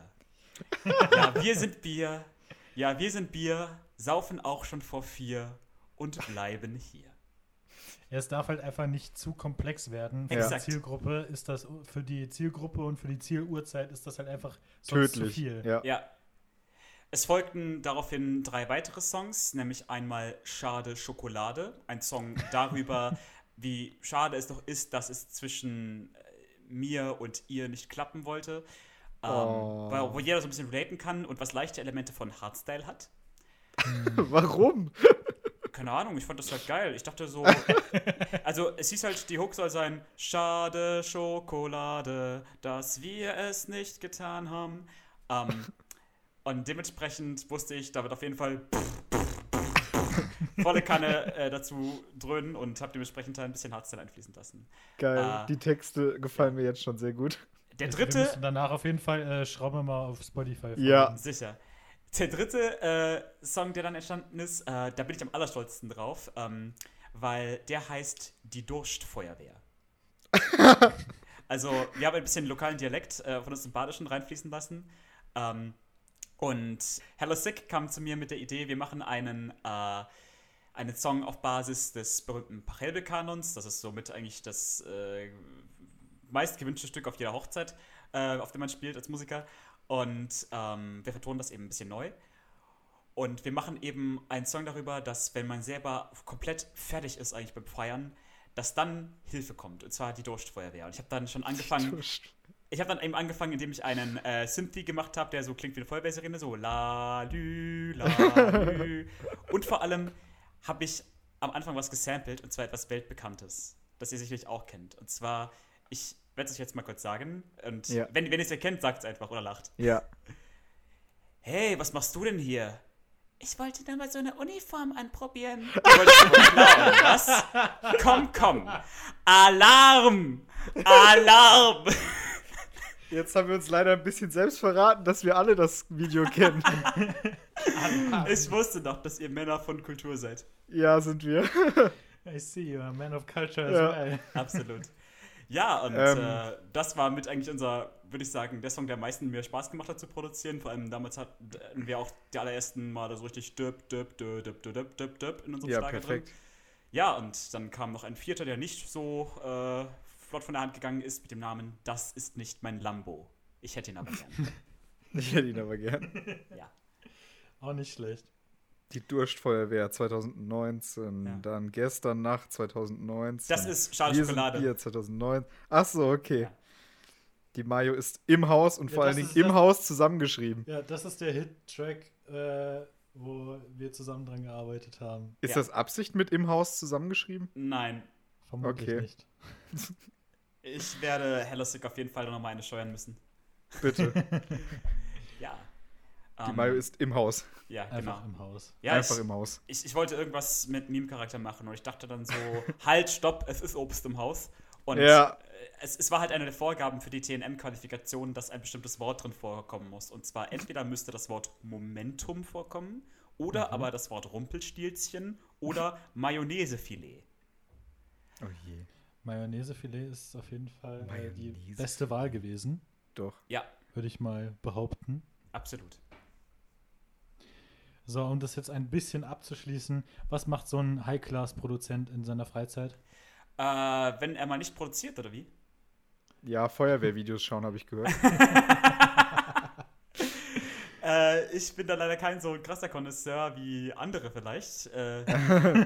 Ja, wir sind Bier, ja, wir sind Bier, saufen auch schon vor vier und bleiben hier. Ja, es darf halt einfach nicht zu komplex werden. Für Exakt. die Zielgruppe ist das für die Zielgruppe und für die Zieluhrzeit ist das halt einfach sonst zu Tödlich. viel. Ja. Ja. Es folgten daraufhin drei weitere Songs, nämlich einmal Schade Schokolade, ein Song darüber, wie schade es doch ist, dass es zwischen äh, mir und ihr nicht klappen wollte. Ähm, Oh. weil, wo jeder so ein bisschen relaten kann und was leichte Elemente von Hardstyle hat. Warum? Keine Ahnung, ich fand das halt geil. Ich dachte so, also es hieß halt, die Hook soll sein, schade Schokolade, dass wir es nicht getan haben. Ähm, und dementsprechend wusste ich, da wird auf jeden Fall volle Kanne äh, dazu dröhnen und habe dementsprechend ein bisschen Hardstyle einfließen lassen. Geil. Ah. Die Texte gefallen mir jetzt schon sehr gut. Der Also Wir dritte, müssen danach auf jeden Fall äh, schrauben wir mal auf Spotify. Ja. Sicher. Der dritte äh, Song, der dann entstanden ist, äh, da bin ich am allerstolzesten drauf, ähm, weil der heißt Die Durstfeuerwehr. also, wir haben ein bisschen lokalen Dialekt äh, von uns im Badischen reinfließen lassen. Ähm, und Hello Sick kam zu mir mit der Idee, wir machen einen, äh, einen Song auf Basis des berühmten Pachelbel-Kanons. Das ist somit eigentlich das äh, meistgewünschte Stück auf jeder Hochzeit, äh, auf dem man spielt als Musiker. Und ähm, wir vertonen das eben ein bisschen neu. Und wir machen eben einen Song darüber, dass wenn man selber komplett fertig ist eigentlich beim Feiern, dass dann Hilfe kommt. Und zwar die Durstfeuerwehr. Und ich habe dann schon angefangen, ich habe dann eben angefangen, indem ich einen äh, Synthie gemacht habe, der so klingt wie eine Feuerwehrsirene, so la lü, la lü. Und vor allem habe ich am Anfang was gesampelt, und zwar etwas Weltbekanntes, das ihr sicherlich auch kennt. Und zwar, ich werde es euch jetzt mal kurz sagen. Und Ja. wenn, wenn ihr es erkennt, sagt es einfach oder lacht. Ja. Hey, was machst du denn hier? Ich wollte da mal so eine Uniform anprobieren. Du wolltest wohl klauen, was? Komm, komm. Alarm! Alarm! Jetzt haben wir uns leider ein bisschen selbst verraten, dass wir alle das Video kennen. Ich wusste doch, dass ihr Männer von Kultur seid. ja, sind wir. I see you, a man of culture Ja. as well. Absolut. Ja, und Ähm. äh, das war mit eigentlich unser, würde ich sagen, der Song, der am meisten mir Spaß gemacht hat zu produzieren. Vor allem damals hatten wir auch die allerersten Male so richtig döp, döp, döp, döp, döp, döp, döp in unserem Ja, Schlager perfekt. drin. Ja, und dann kam noch ein vierter, der nicht so äh, flott von der Hand gegangen ist, mit dem Namen Das ist nicht mein Lambo. Ich hätte ihn aber gern. Ich hätte ihn aber gern. ja. Auch nicht schlecht. Die Durstfeuerwehr 2019, Ja. dann gestern Nacht 2019. Das ist Schale Wir Schokolade. Sind Bier 2009. Ach so, okay. Ja. Die Mayo ist im Haus und Ja, vor allen Dingen im das- Haus zusammengeschrieben. Ja, das ist der Hit-Track, äh, wo wir zusammen dran gearbeitet haben. Ist Ja. das Absicht mit im Haus zusammengeschrieben? Nein, Vermutlich Okay. nicht. ich werde Hello Sick auf jeden Fall noch mal eine steuern müssen. Bitte. Die Ähm, Mayo ist im Haus. Ja, Einfach genau. im Haus. Ja, Einfach ich, im Haus. ich, ich wollte irgendwas mit Meme-Charakter machen und ich dachte dann so, halt, stopp, es ist Obst im Haus. Und Ja. äh, es, es war halt eine der Vorgaben für die TNM-Qualifikation, dass ein bestimmtes Wort drin vorkommen muss. Und zwar entweder müsste das Wort Momentum vorkommen oder Mhm. aber das Wort Rumpelstilzchen oder Mayonnaisefilet. Oh je. Mayonnaise-Filet ist auf jeden Fall äh, die beste Wahl gewesen, Doch. Ja, würde ich mal behaupten. absolut. So, um das jetzt ein bisschen abzuschließen, was macht so ein High-Class-Produzent in seiner Freizeit? Äh, wenn er mal nicht produziert, oder wie? Ja, Feuerwehrvideos schauen, habe ich gehört. Äh, ich bin da leider kein so krasser Connoisseur wie andere vielleicht. Äh,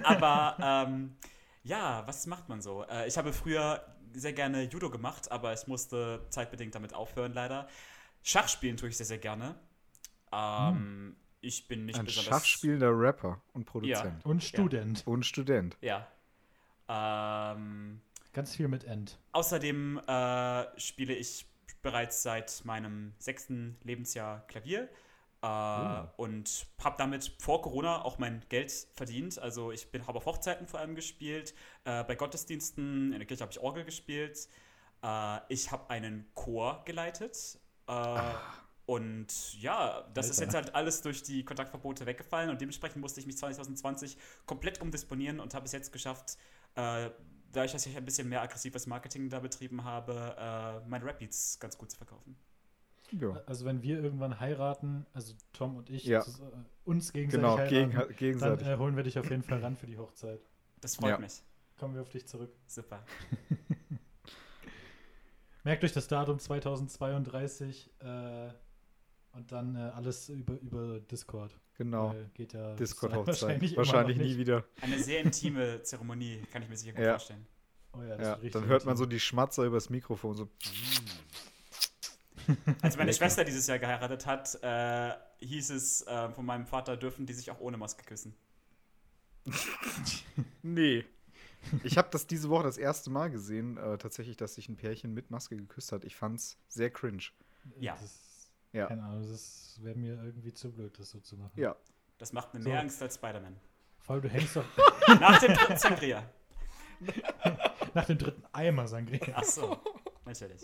aber ähm, ja, was macht man so? Äh, ich habe früher sehr gerne Judo gemacht, aber ich musste zeitbedingt damit aufhören, leider. Schach spielen tue ich sehr, sehr gerne. Ähm, Ich bin nicht Ein besonders. schachspielender Rapper und Produzent. Und Student. Und Student. Ja. Ähm, Ganz viel mit End. Außerdem äh, spiele ich bereits seit meinem sechsten Lebensjahr Klavier äh, und habe damit vor Corona auch mein Geld verdient. Also ich bin habe auf Hochzeiten vor allem gespielt, äh, bei Gottesdiensten in der Kirche habe ich Orgel gespielt. Äh, ich habe einen Chor geleitet. Äh, Und ja, das ist Alter. jetzt halt alles durch die Kontaktverbote weggefallen und dementsprechend musste ich mich 2020 komplett umdisponieren und habe es jetzt geschafft, äh, dadurch, dass ich ein bisschen mehr aggressives Marketing da betrieben habe, äh, meine Rap-Beats ganz gut zu verkaufen. Ja. Also wenn wir irgendwann heiraten, also Tom und ich, Ja. zus- äh, uns gegenseitig Genau, heiraten, gegen, dann gegenseitig. äh, holen wir dich auf jeden Fall ran für die Hochzeit. Das freut Ja. mich. Kommen wir auf dich zurück. Super. Merkt euch das Datum 2032 äh, und dann äh, alles über, über Discord. genau. Weil geht ja Discord-Hochzeit. wahrscheinlich, nie nicht. wieder. Eine sehr intime Zeremonie, kann ich mir sicher gut Ja. vorstellen. Oh ja, das Ja, dann hört man so die Schmatzer übers Mikrofon. So. Als meine Lecker. Schwester dieses Jahr geheiratet hat, äh, hieß es äh, von meinem Vater, dürfen die sich auch ohne Maske küssen. Nee. Ich habe das diese Woche das erste Mal gesehen, äh, tatsächlich, dass sich ein Pärchen mit Maske geküsst hat. Ich fand's sehr cringe. Ja. Das, Ja. Keine Ahnung, das wäre mir irgendwie zu blöd, das so zu machen. Ja. Das macht mir So. mehr Angst als Spider-Man. Vor allem, du hängst doch Nach dem dritten Sangria. nach dem dritten Eimer Sangria. Ach so, natürlich.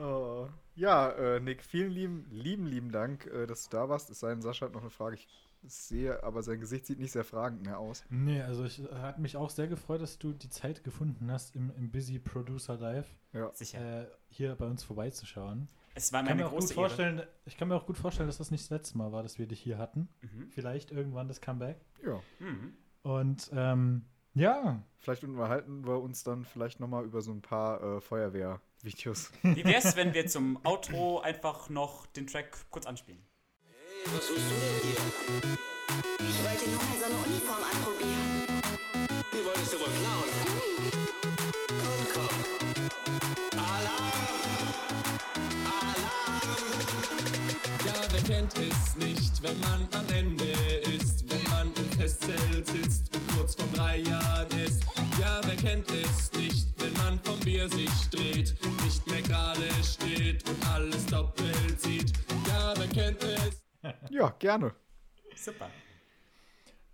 Oh. Ja, äh, Nick, vielen lieben, lieben, lieben Dank, äh, dass du da warst. Es sei denn, Sascha hat noch eine Frage. Ich sehe, aber sein Gesicht sieht nicht sehr fragend mehr aus. Nee, also ich äh, hat mich auch sehr gefreut, dass du die Zeit gefunden hast, im, im Busy Producer Live Ja. Sicher. äh, hier bei uns vorbeizuschauen. Es war Ich kann, meine mir auch gut große Ehre. vorstellen, ich kann mir auch gut vorstellen, dass das nicht das letzte Mal war, dass wir dich hier hatten. Mhm. Vielleicht irgendwann das Comeback. Ja. Mhm. Und ähm, ja, Vielleicht unterhalten wir uns dann vielleicht nochmal über so ein paar äh, Feuerwehr-Videos. Wie wär's, wenn wir zum Outro einfach noch den Track kurz anspielen? Was suchst du denn hier? Ich wollte nur mal so eine Uniform anprobieren. Die wolltest du wohl klauen. Nicht, wenn man am Ende ist, wenn man im Festzelt sitzt und kurz vor drei Jahren ist. Ja, wer kennt es nicht, wenn man vom Bier sich dreht, nicht mehr gerade steht und alles doppelt sieht. Ja, wer kennt es? ja, gerne. Super.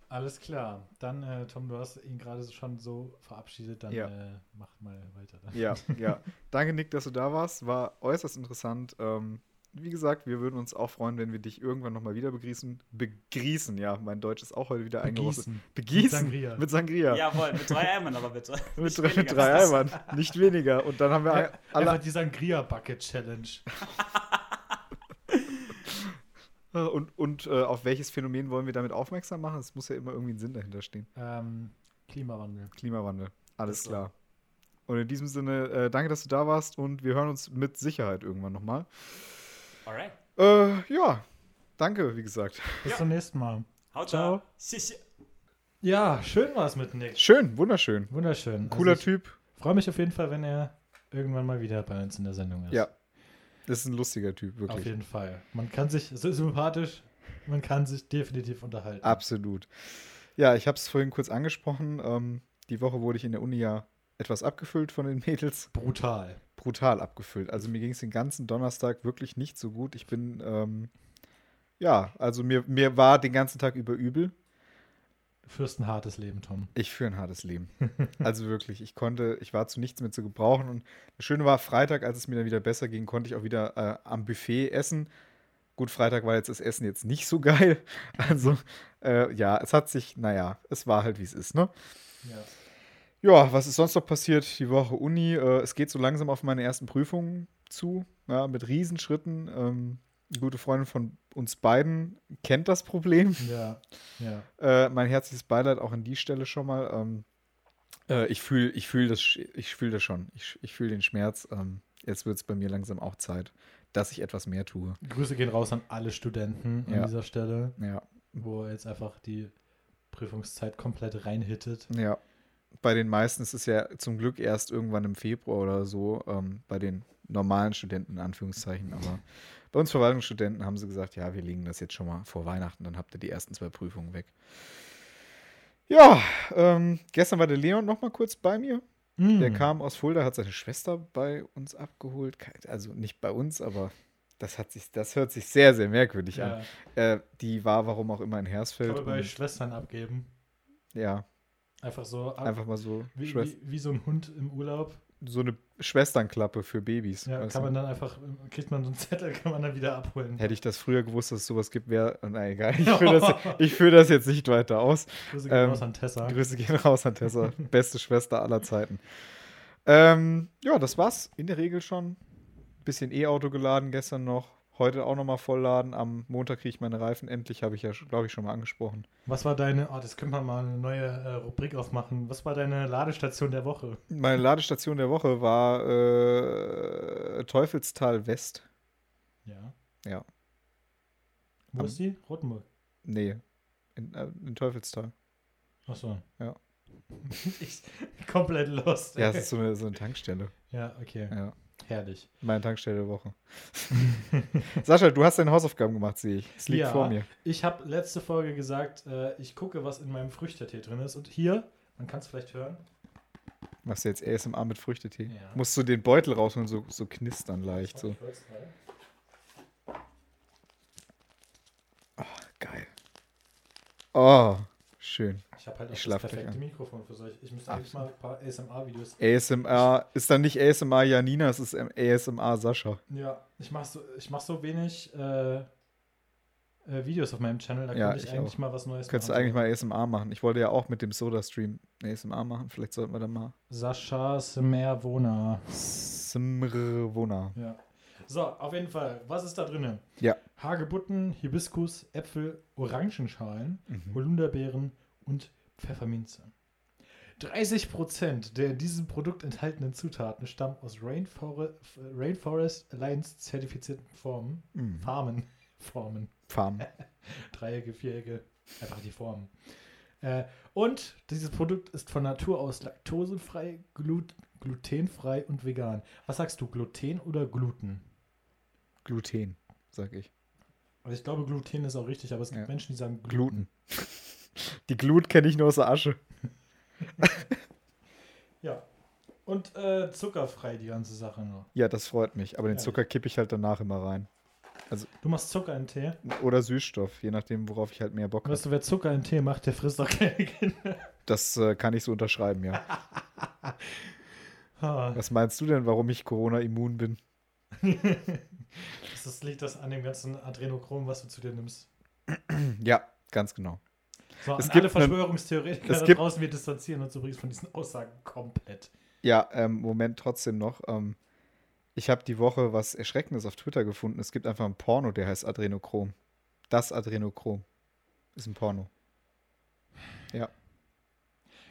alles klar. Dann, äh, Tom, du hast ihn gerade schon so verabschiedet, dann Ja. äh, mach mal weiter. Dann. Ja, ja. Danke, Nick, dass du da warst. War äußerst interessant. Ähm, wie gesagt, wir würden uns auch freuen, wenn wir dich irgendwann nochmal wieder begrüßen. Begrießen, ja. Mein Deutsch ist auch heute wieder eingerostet. Begießen. Begießen. Mit Sangria. Mit Sangria. Jawohl, mit drei Eimern aber bitte. mit drei, mit weniger. drei Eimern. Nicht weniger. Und dann haben wir Ja, alle. Einfach die Sangria Bucket Challenge. Und, und äh, auf welches Phänomen wollen wir damit aufmerksam machen? Es muss ja immer irgendwie ein Sinn dahinter stehen. ähm, Klimawandel. Klimawandel. Alles Ist so. klar. Und in diesem Sinne, äh, danke, dass du da warst und wir hören uns mit Sicherheit irgendwann nochmal. Alright. Äh, ja, danke, wie gesagt. Bis Ja. zum nächsten Mal. Haut Ciao. Shishi. Ja, schön war es mit Nick. Schön, wunderschön. Wunderschön. Cooler also Typ. ich freue mich auf jeden Fall, wenn er irgendwann mal wieder bei uns in der Sendung ist. Ja. Das ist ein lustiger Typ, Auf wirklich. jeden Fall. Man kann sich, so sympathisch, man kann sich definitiv unterhalten. Absolut. Ja, ich habe es vorhin kurz angesprochen. Ähm, die Woche wurde ich in der Uni ja etwas abgefüllt von den Mädels. Brutal. Brutal abgefüllt. Also mir ging es den ganzen Donnerstag wirklich nicht so gut. Ich bin ähm, ja, also mir, mir war den ganzen Tag über übel. Du führst ein hartes Leben, Tom. Ich führe ein hartes Leben. also wirklich, ich konnte, ich war zu nichts mehr zu gebrauchen. Und das Schöne war, Freitag, als es mir dann wieder besser ging, konnte ich auch wieder äh, am Buffet essen. Gut, Freitag war jetzt das Essen jetzt nicht so geil. Also, äh, ja, es hat sich, naja, es war halt, wie es ist, ne? Ja. Ja, was ist sonst noch passiert? Die Woche Uni. Äh, es geht so langsam auf meine ersten Prüfungen zu, ja, mit Riesenschritten. Ähm, eine gute Freundin von uns beiden kennt das Problem. Ja, ja. Äh, mein herzliches Beileid auch an die Stelle schon mal. Ähm, äh, ich fühle ich fühl das, ich fühl das schon. Ich, ich fühle den Schmerz. Ähm, jetzt wird es bei mir langsam auch Zeit, dass ich etwas mehr tue. Grüße gehen raus an alle Studenten an Ja. dieser Stelle, Ja, wo jetzt einfach die Prüfungszeit komplett reinhittet. ja. Bei den meisten ist es ja zum Glück erst irgendwann im Februar oder so, ähm, bei den normalen Studenten in Anführungszeichen. Aber bei uns Verwaltungsstudenten haben sie gesagt, ja, wir legen das jetzt schon mal vor Weihnachten, dann habt ihr die ersten zwei Prüfungen weg. Ja, ähm, gestern war der Leon noch mal kurz bei mir. Der Mm. kam aus Fulda, hat seine Schwester bei uns abgeholt. Also nicht bei uns, aber das, hat sich, das hört sich sehr, sehr merkwürdig Ja, an. Äh, die war warum auch immer in Hersfeld. man bei Schwestern abgeben. ja, Einfach so, ab, einfach mal so, wie, wie, wie so ein Hund im Urlaub. so eine Schwesternklappe für Babys. Ja, kann man dann einfach, kriegt man so einen Zettel, kann man dann wieder abholen. Hätte ich das früher gewusst, dass es sowas gibt, wäre. Na egal, ich führe das, ich führ das jetzt nicht weiter aus. Grüße gehen ähm, raus an Tessa. Grüße gehen raus an Tessa, beste Schwester aller Zeiten. Ähm, ja, das war's in der Regel schon. Bisschen E-Auto geladen gestern noch. Heute auch nochmal vollladen. Am Montag kriege ich meine Reifen endlich, habe ich ja, glaube ich, schon mal angesprochen. Was war deine, oh, das könnte man mal eine neue äh, Rubrik aufmachen. Was war deine Ladestation der Woche? Meine Ladestation der Woche war äh, Teufelstal West. Ja. Ja. Wo Am- ist die? Rotenburg. Nee, in, äh, in Teufelstal. Achso. Ja. ich, komplett lost. Ja, es ist so eine, so eine Tankstelle. ja, okay. Ja, Herrlich. meine Tankstelle der Woche. Sascha, du hast deine Hausaufgaben gemacht, sehe ich. Es liegt Ja. vor mir. Ich habe letzte Folge gesagt, äh, ich gucke, was in meinem Früchtetee drin ist. Und hier, man kann es vielleicht hören. Machst du jetzt ASMR mit Früchtetee? Ja. Musst du den Beutel rausholen, so, so knistern leicht. So. Mal. Geil. Oh, schön. Ich habe halt auch Ich das perfekte. Mikrofon für solche. Ich müsste eigentlich mal ein paar ASMR-Videos. ASMR ist dann nicht ASMR Janina, es ist ASMR Sascha. Ja, ich mache so, ich mach so wenig äh, äh, Videos auf meinem Channel. Da Ja, könnte ich, ich eigentlich auch. mal was Neues Könntest du eigentlich mal ASMR machen. Ich wollte ja auch mit dem Soda-Stream ASMR machen. Vielleicht sollten wir dann mal. Sascha Semerwona. Simrwona. Ja. So, auf jeden Fall. Was ist da drinnen? Ja. Hagebutten, Hibiskus, Äpfel, Orangenschalen, Mhm. Holunderbeeren und Pfefferminze. 30% der in diesem Produkt enthaltenen Zutaten stammen aus Rainforest, Rainforest Alliance zertifizierten Formen, Mhm. Farmen, Formen, Farm. Dreiecke, Vierecke, einfach die Formen. Äh, und dieses Produkt ist von Natur aus laktosefrei, glut glutenfrei und vegan. Was sagst du, Gluten oder Gluten? Gluten, sag ich. Also ich glaube, Gluten ist auch richtig, aber es gibt Ja. Menschen, die sagen Gluten. Die Glut kenne ich nur aus der Asche. Ja. Und äh, zuckerfrei die ganze Sache nur. Ja, das freut mich. Aber den. Zucker kippe ich halt danach immer rein. Du machst Zucker in Tee. Oder Süßstoff, je nachdem, worauf ich halt mehr Bock habe. Weißt du, wer Zucker in Tee macht, der frisst auch keine Kinder. Das äh, kann ich so unterschreiben, ja. Was meinst du denn, warum ich Corona-immun bin? das liegt das an dem ganzen Adrenochrom, was du zu dir nimmst. Ja, ganz genau. So, Es gibt alle Verschwörungstheoretiker es da gibt- draußen, wir distanzieren uns übrigens von diesen Aussagen komplett. Ja, ähm, Moment trotzdem noch. Ähm, ich habe die Woche was Erschreckendes auf Twitter gefunden. Es gibt einfach ein Porno, der heißt Adrenochrom. Das Adrenochrom ist ein Porno.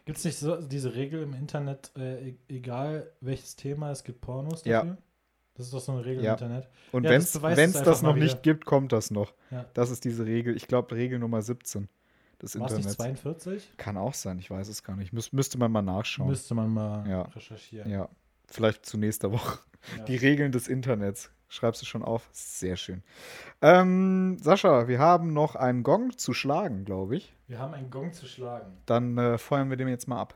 Gibt es nicht so diese Regel im Internet, äh, e- egal welches Thema, es gibt Pornos Ja. dafür? Das ist doch so eine Regel Ja. im Internet. Und Ja, wenn das es das einfach noch nicht gibt, kommt das noch. Ja. Das ist diese Regel. Ich glaube, Regel Nummer 17 des War es nicht Internets. 42? Kann auch sein, ich weiß es gar nicht. Müs müsste man mal nachschauen. Müsste man mal Ja. recherchieren. ja, vielleicht zu nächster Woche. Ja. Die Regeln des Internets. Schreibst du schon auf? Sehr schön. Ähm, Sascha, wir haben noch einen Gong zu schlagen, glaube ich. Wir haben einen Gong zu schlagen. Dann äh, feuern wir den jetzt mal ab.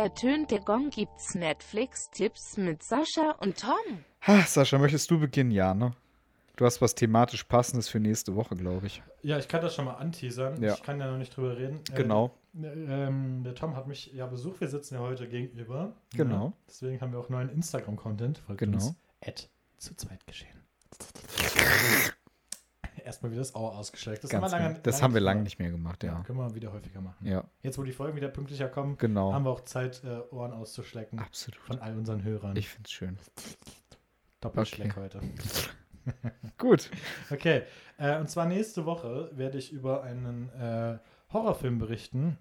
Ertönt der Gong gibt's Netflix-Tipps mit Sascha und Tom. Ha, Sascha, möchtest du beginnen? Ja, ne? Du hast was thematisch Passendes für nächste Woche, glaube ich. Ja, ich kann das schon mal anteasern. Ja. Ich kann ja noch nicht drüber reden. Äh, Genau. ähm, der Tom hat mich ja besucht. Wir sitzen ja heute gegenüber. Genau. Ja, deswegen haben wir auch neuen Instagram-Content. Folgt Genau. uns. At zu zweit geschehen. Erstmal wieder das Auer ausgeschleckt. Das, Ganz haben wir, lange, genau. das haben wir lange nicht mehr gemacht, Ja. ja. können wir wieder häufiger machen. Ja, Jetzt, wo die Folgen wieder pünktlicher kommen, genau. haben wir auch Zeit, äh, Ohren auszuschlecken Absolut. von all unseren Hörern. Ich finde es schön. Doppelschleck okay. heute. Gut. Okay, äh, und zwar nächste Woche werde ich über einen äh, Horrorfilm berichten,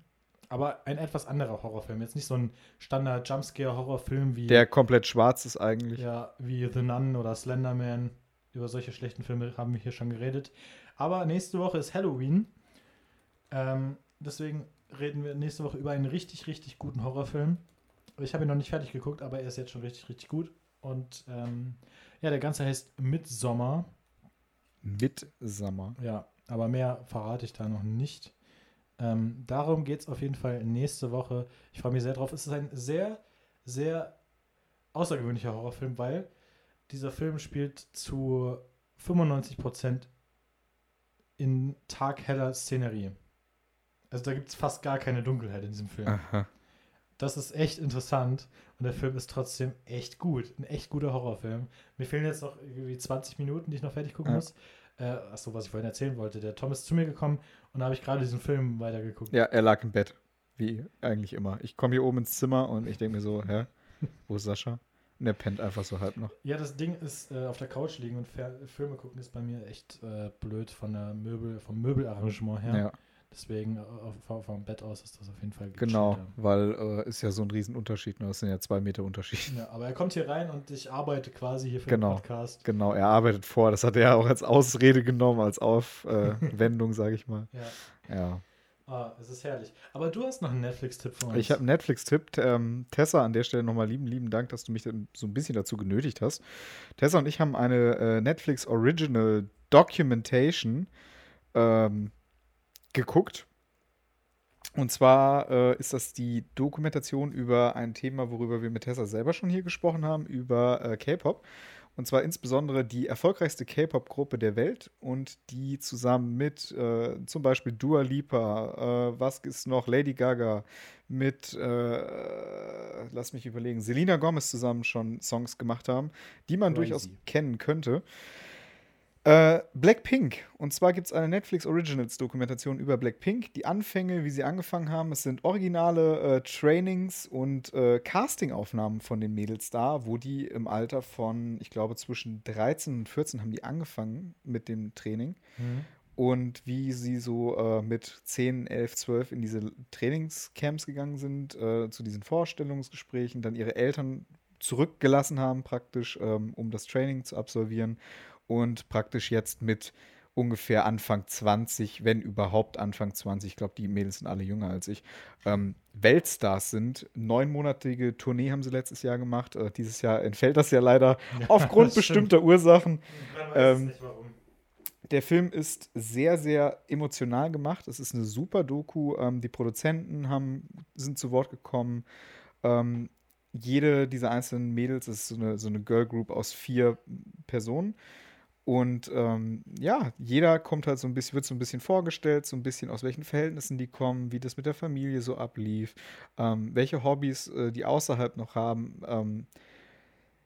aber ein etwas anderer Horrorfilm. Jetzt nicht so ein Standard-Jumpscare-Horrorfilm wie, Der komplett schwarz ist eigentlich. ja, wie The Nun oder Slenderman. Über solche schlechten Filme haben wir hier schon geredet. Aber nächste Woche ist Halloween. Ähm, deswegen reden wir nächste Woche über einen richtig, richtig guten Horrorfilm. Ich habe ihn noch nicht fertig geguckt, aber er ist jetzt schon richtig, richtig gut. Und ähm, ja, der Ganze heißt Midsommar. Midsommer. Ja, aber mehr verrate ich da noch nicht. Ähm, darum geht es auf jeden Fall nächste Woche. Ich freue mich sehr drauf. Es ist ein sehr, sehr außergewöhnlicher Horrorfilm, weil dieser Film spielt zu 95% in tagheller Szenerie. Also da gibt es fast gar keine Dunkelheit in diesem Film. Aha. Das ist echt interessant und der Film ist trotzdem echt gut. Ein echt guter Horrorfilm. Mir fehlen jetzt noch irgendwie 20 Minuten, die ich noch fertig gucken Ja. muss. Äh, achso, was ich vorhin erzählen wollte. Der Tom ist zu mir gekommen und da habe ich gerade diesen Film weitergeguckt. Ja, er lag im Bett. Wie eigentlich immer. Ich komme hier oben ins Zimmer und ich denke mir so, hä? Wo ist Sascha? Und er pennt einfach so halb noch. Ja, das Ding ist, äh, auf der Couch liegen und Fer Filme gucken ist bei mir echt äh, blöd von der Möbel, vom Möbelarrangement her. Ja, Deswegen äh, auf, vom Bett aus ist das auf jeden Fall genau. Weil äh, ist ja so ein Riesenunterschied. Ne? Das sind ja zwei Meter Unterschied. Ja, aber er kommt hier rein und ich arbeite quasi hier für Genau. den Podcast. Genau, er arbeitet vor. Das hat er ja auch als Ausrede genommen, als Aufwendung, sage ich mal. Ja. Ja. Ah, es ist herrlich. Aber du hast noch einen Netflix-Tipp für uns. Ich habe einen Netflix-Tipp. Ähm, Tessa, an der Stelle nochmal lieben, lieben Dank, dass du mich so ein bisschen dazu genötigt hast. Tessa und ich haben eine äh, Netflix Original Documentation ähm, geguckt. Und zwar äh, ist das die Dokumentation über ein Thema, worüber wir mit Tessa selber schon hier gesprochen haben, über äh, K-Pop. Und zwar insbesondere die erfolgreichste K-Pop-Gruppe der Welt und die zusammen mit äh, zum Beispiel Dua Lipa, äh, was ist noch, Lady Gaga, mit, äh, lass mich überlegen, Selena Gomez zusammen schon Songs gemacht haben, die man Crazy. durchaus kennen könnte. Äh, Blackpink. Und zwar gibt es eine Netflix Originals Dokumentation über Blackpink. Die Anfänge, wie sie angefangen haben. Es sind originale äh, Trainings und äh, Castingaufnahmen von den Mädels da, wo die im Alter von, ich glaube, zwischen 13 und 14 haben die angefangen mit dem Training. Mhm. Und wie sie so äh, mit 10, 11, 12 in diese Trainingscamps gegangen sind, äh, zu diesen Vorstellungsgesprächen, dann ihre Eltern zurückgelassen haben, praktisch, ähm, um das Training zu absolvieren und praktisch jetzt mit ungefähr Anfang 20, wenn überhaupt Anfang 20, ich glaube, die Mädels sind alle jünger als ich, ähm, Weltstars sind. Neunmonatige Tournee haben sie letztes Jahr gemacht. Äh, dieses Jahr entfällt das ja leider aufgrund das bestimmter Ursachen. Ähm, nicht warum. Der Film ist sehr, sehr emotional gemacht. Es ist eine super Doku. Ähm, die Produzenten haben, sind zu Wort gekommen. Ähm, jede dieser einzelnen Mädels ist so eine, so eine Girl Group aus vier Personen. Und ähm, ja, jeder kommt halt so ein bisschen, wird so ein bisschen vorgestellt, so ein bisschen aus welchen Verhältnissen die kommen, wie das mit der Familie so ablief, ähm, welche Hobbys äh, die außerhalb noch haben. Ähm,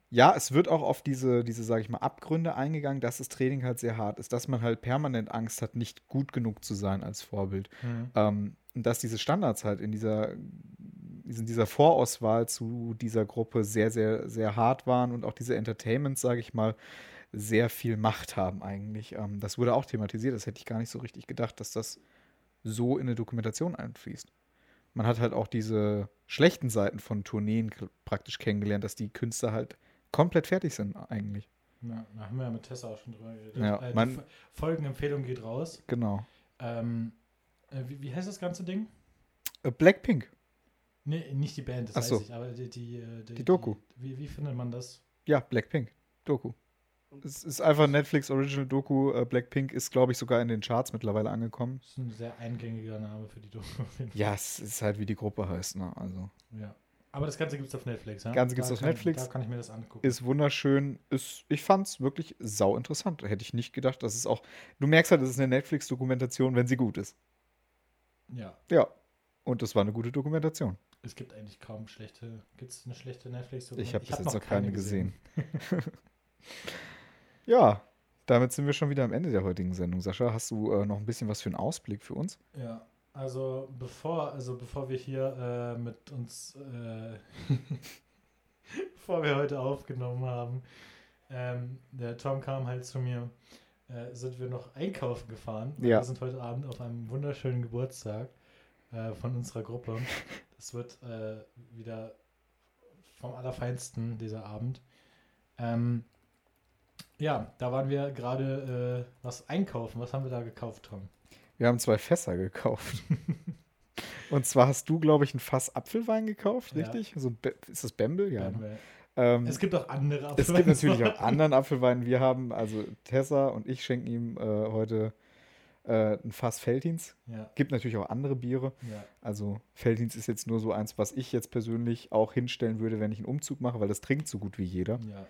ja, es wird auch auf diese, diese, sage ich mal, Abgründe eingegangen, dass das Training halt sehr hart ist, dass man halt permanent Angst hat, nicht gut genug zu sein als Vorbild. Mhm. Ähm, und dass diese Standards halt in dieser, in dieser Vorauswahl zu dieser Gruppe sehr, sehr, sehr hart waren und auch diese Entertainments, sage ich mal, sehr viel Macht haben eigentlich. Ähm, das wurde auch thematisiert, das hätte ich gar nicht so richtig gedacht, dass das so in eine Dokumentation einfließt. Man hat halt auch diese schlechten Seiten von Tourneen praktisch kennengelernt, dass die Künstler halt komplett fertig sind eigentlich. Ja, da haben wir ja mit Tessa auch schon drüber geredet. Ja, äh, die man- Fo- Folgenempfehlung geht raus. Genau. Ähm, äh, wie, wie heißt das ganze Ding? Äh, Blackpink. Nee, nicht die Band, das Ach so. weiß ich, aber die, die, äh, Die Doku. wie, wie findet man das? Ja, Blackpink. Doku. Es ist einfach Netflix Original Doku. Äh, Blackpink ist, glaube ich, sogar in den Charts mittlerweile angekommen. Das ist ein sehr eingängiger Name für die Doku. Ja, es ist halt wie die Gruppe heißt, ne? Also. Ja. Aber das Ganze gibt es auf Netflix, ja? Ganze gibt's Da auf kann- Netflix. Da kann ich mir das angucken. Ist wunderschön. Ist, ich fand's wirklich sau interessant. Hätte ich nicht gedacht, dass es auch. Du merkst halt, es ist eine Netflix-Dokumentation, wenn sie gut ist. ja, Ja. Und das war eine gute Dokumentation. es gibt eigentlich kaum schlechte. Gibt es eine schlechte netflix Ich habe bis jetzt noch keine gesehen. ja, damit sind wir schon wieder am Ende der heutigen Sendung. Sascha, hast du äh, noch ein bisschen was für einen Ausblick für uns? Ja, also bevor, also bevor wir hier äh, mit uns, äh, bevor wir heute aufgenommen haben, ähm, der Tom kam halt zu mir, äh, sind wir noch einkaufen gefahren. Ja. Wir sind heute Abend auf einem wunderschönen Geburtstag äh, von unserer Gruppe. Das wird äh, wieder vom Allerfeinsten dieser Abend. Ähm, ja, da waren wir gerade äh, was einkaufen. Was haben wir da gekauft, Tom? Wir haben zwei Fässer gekauft. Und zwar hast du, glaube ich, ein Fass Apfelwein gekauft, Ja. richtig? So ein Be ist das Bembel? Ja. Werden ne? Ähm, Es gibt auch andere es gibt natürlich auch anderen Apfelwein. Wir haben, also Tessa und ich schenken ihm äh, heute äh, ein Fass Veltins. Ja, Gibt natürlich auch andere Biere. ja. Also Veltins ist jetzt nur so eins, was ich jetzt persönlich auch hinstellen würde, wenn ich einen Umzug mache, weil das trinkt so gut wie jeder. ja.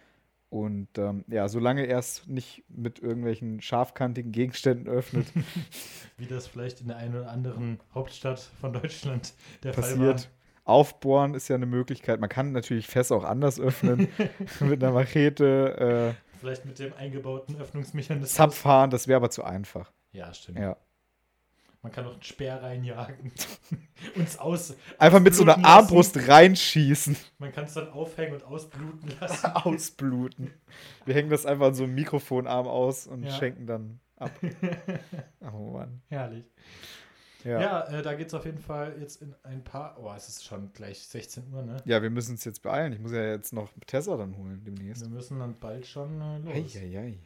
Und ähm, ja, solange er es nicht mit irgendwelchen scharfkantigen Gegenständen öffnet, Wie das vielleicht in der einen oder anderen Hauptstadt von Deutschland der passiert. Fall Aufbohren ist ja eine Möglichkeit. Man kann natürlich Fässer auch anders öffnen. mit einer Machete. war. Vielleicht mit dem eingebauten Äh, Öffnungsmechanismus. Zapfhahn, das wäre aber zu einfach. Ja, stimmt. Ja. Man kann auch einen Speer reinjagen. Uns aus. Einfach mit so einer lassen. Armbrust reinschießen. Man kann es dann aufhängen und ausbluten lassen. Ausbluten. Wir hängen das einfach an so einem Mikrofonarm aus und Ja. schenken dann ab. Oh Mann. Herrlich. Ja. Ja, äh, da geht es auf jeden Fall jetzt in ein paar. Oh, es ist schon gleich 16 Uhr, ne? Ja, wir müssen uns jetzt beeilen. Ich muss ja jetzt noch Tessa dann holen demnächst. Wir müssen dann bald schon äh, los. Eieiei.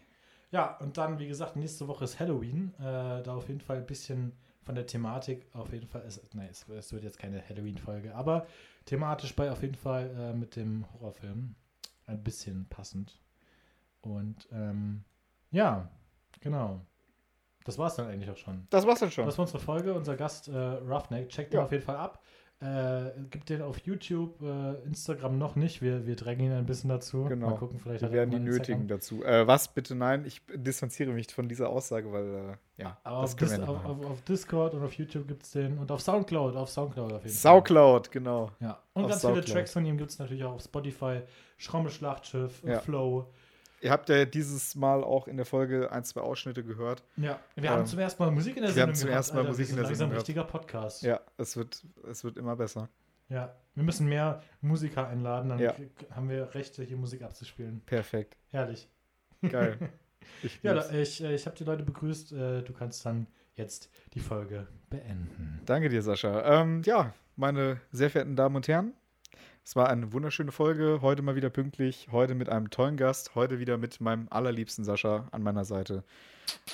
Ja, und dann, wie gesagt, nächste Woche ist Halloween. Äh, da auf jeden Fall ein bisschen von der Thematik, auf jeden Fall, ist, nein, es, es wird jetzt keine Halloween-Folge, aber thematisch bei auf jeden Fall äh, mit dem Horrorfilm ein bisschen passend. Und ähm, ja, genau. Das war es dann eigentlich auch schon. Das war's dann schon. Das war unsere Folge, unser Gast äh, Roughneck. Checkt Ja. auf jeden Fall ab. Äh, gibt den auf YouTube, äh, Instagram noch nicht. Wir, wir drängen ihn ein bisschen dazu. Genau. Mal gucken, vielleicht Wir er werden die Instagram. nötigen dazu. Äh, was bitte nein? Ich distanziere mich von dieser Aussage, weil äh, ja, Aber auf, Dis auf, auf, auf Discord und auf YouTube gibt es den und auf Soundcloud, auf Soundcloud auf jeden Fall. Saucloud, genau. Ja. Und Auf ganz viele Soundcloud. Tracks von ihm gibt es natürlich auch auf Spotify, Schramme Schlachtschiff, Ja. Flow. Ihr habt ja dieses Mal auch in der Folge ein, zwei Ausschnitte gehört. Ja. Wir Ähm, haben zum ersten Mal Musik in der wir Sendung haben zum ersten Mal Alter. Musik Wir in der Sendung ein gehabt. richtiger Podcast. Ja, es wird, es wird immer besser. Ja. Wir müssen mehr Musiker einladen, dann Ja. haben wir Rechte, hier Musik abzuspielen. Perfekt. Herrlich. Geil. Ich Ja, da- ich, äh, ich habe die Leute begrüßt. Äh, Du kannst dann jetzt die Folge beenden. Danke dir, Sascha. Ähm, ja, meine sehr verehrten Damen und Herren, es war eine wunderschöne Folge. Heute mal wieder pünktlich. Heute mit einem tollen Gast. Heute wieder mit meinem allerliebsten Sascha an meiner Seite.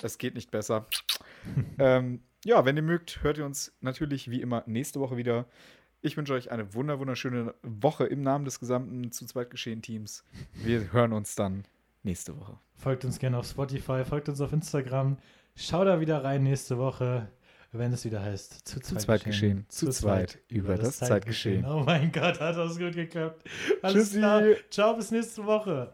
Es geht nicht besser. ähm, ja, wenn ihr mögt, hört ihr uns natürlich wie immer nächste Woche wieder. Ich wünsche euch eine wunder wunderschöne Woche im Namen des gesamten zu zweit geschehen Teams. Wir hören uns dann nächste Woche. Folgt uns gerne auf Spotify, folgt uns auf Instagram. Schau da wieder rein nächste Woche, wenn es wieder heißt Zu zweit, zweit geschehen. Zu zweit über das Zeitgeschehen. Oh mein Gott, hat das gut geklappt. Alles Tschüssi. klar. Ciao, bis nächste Woche.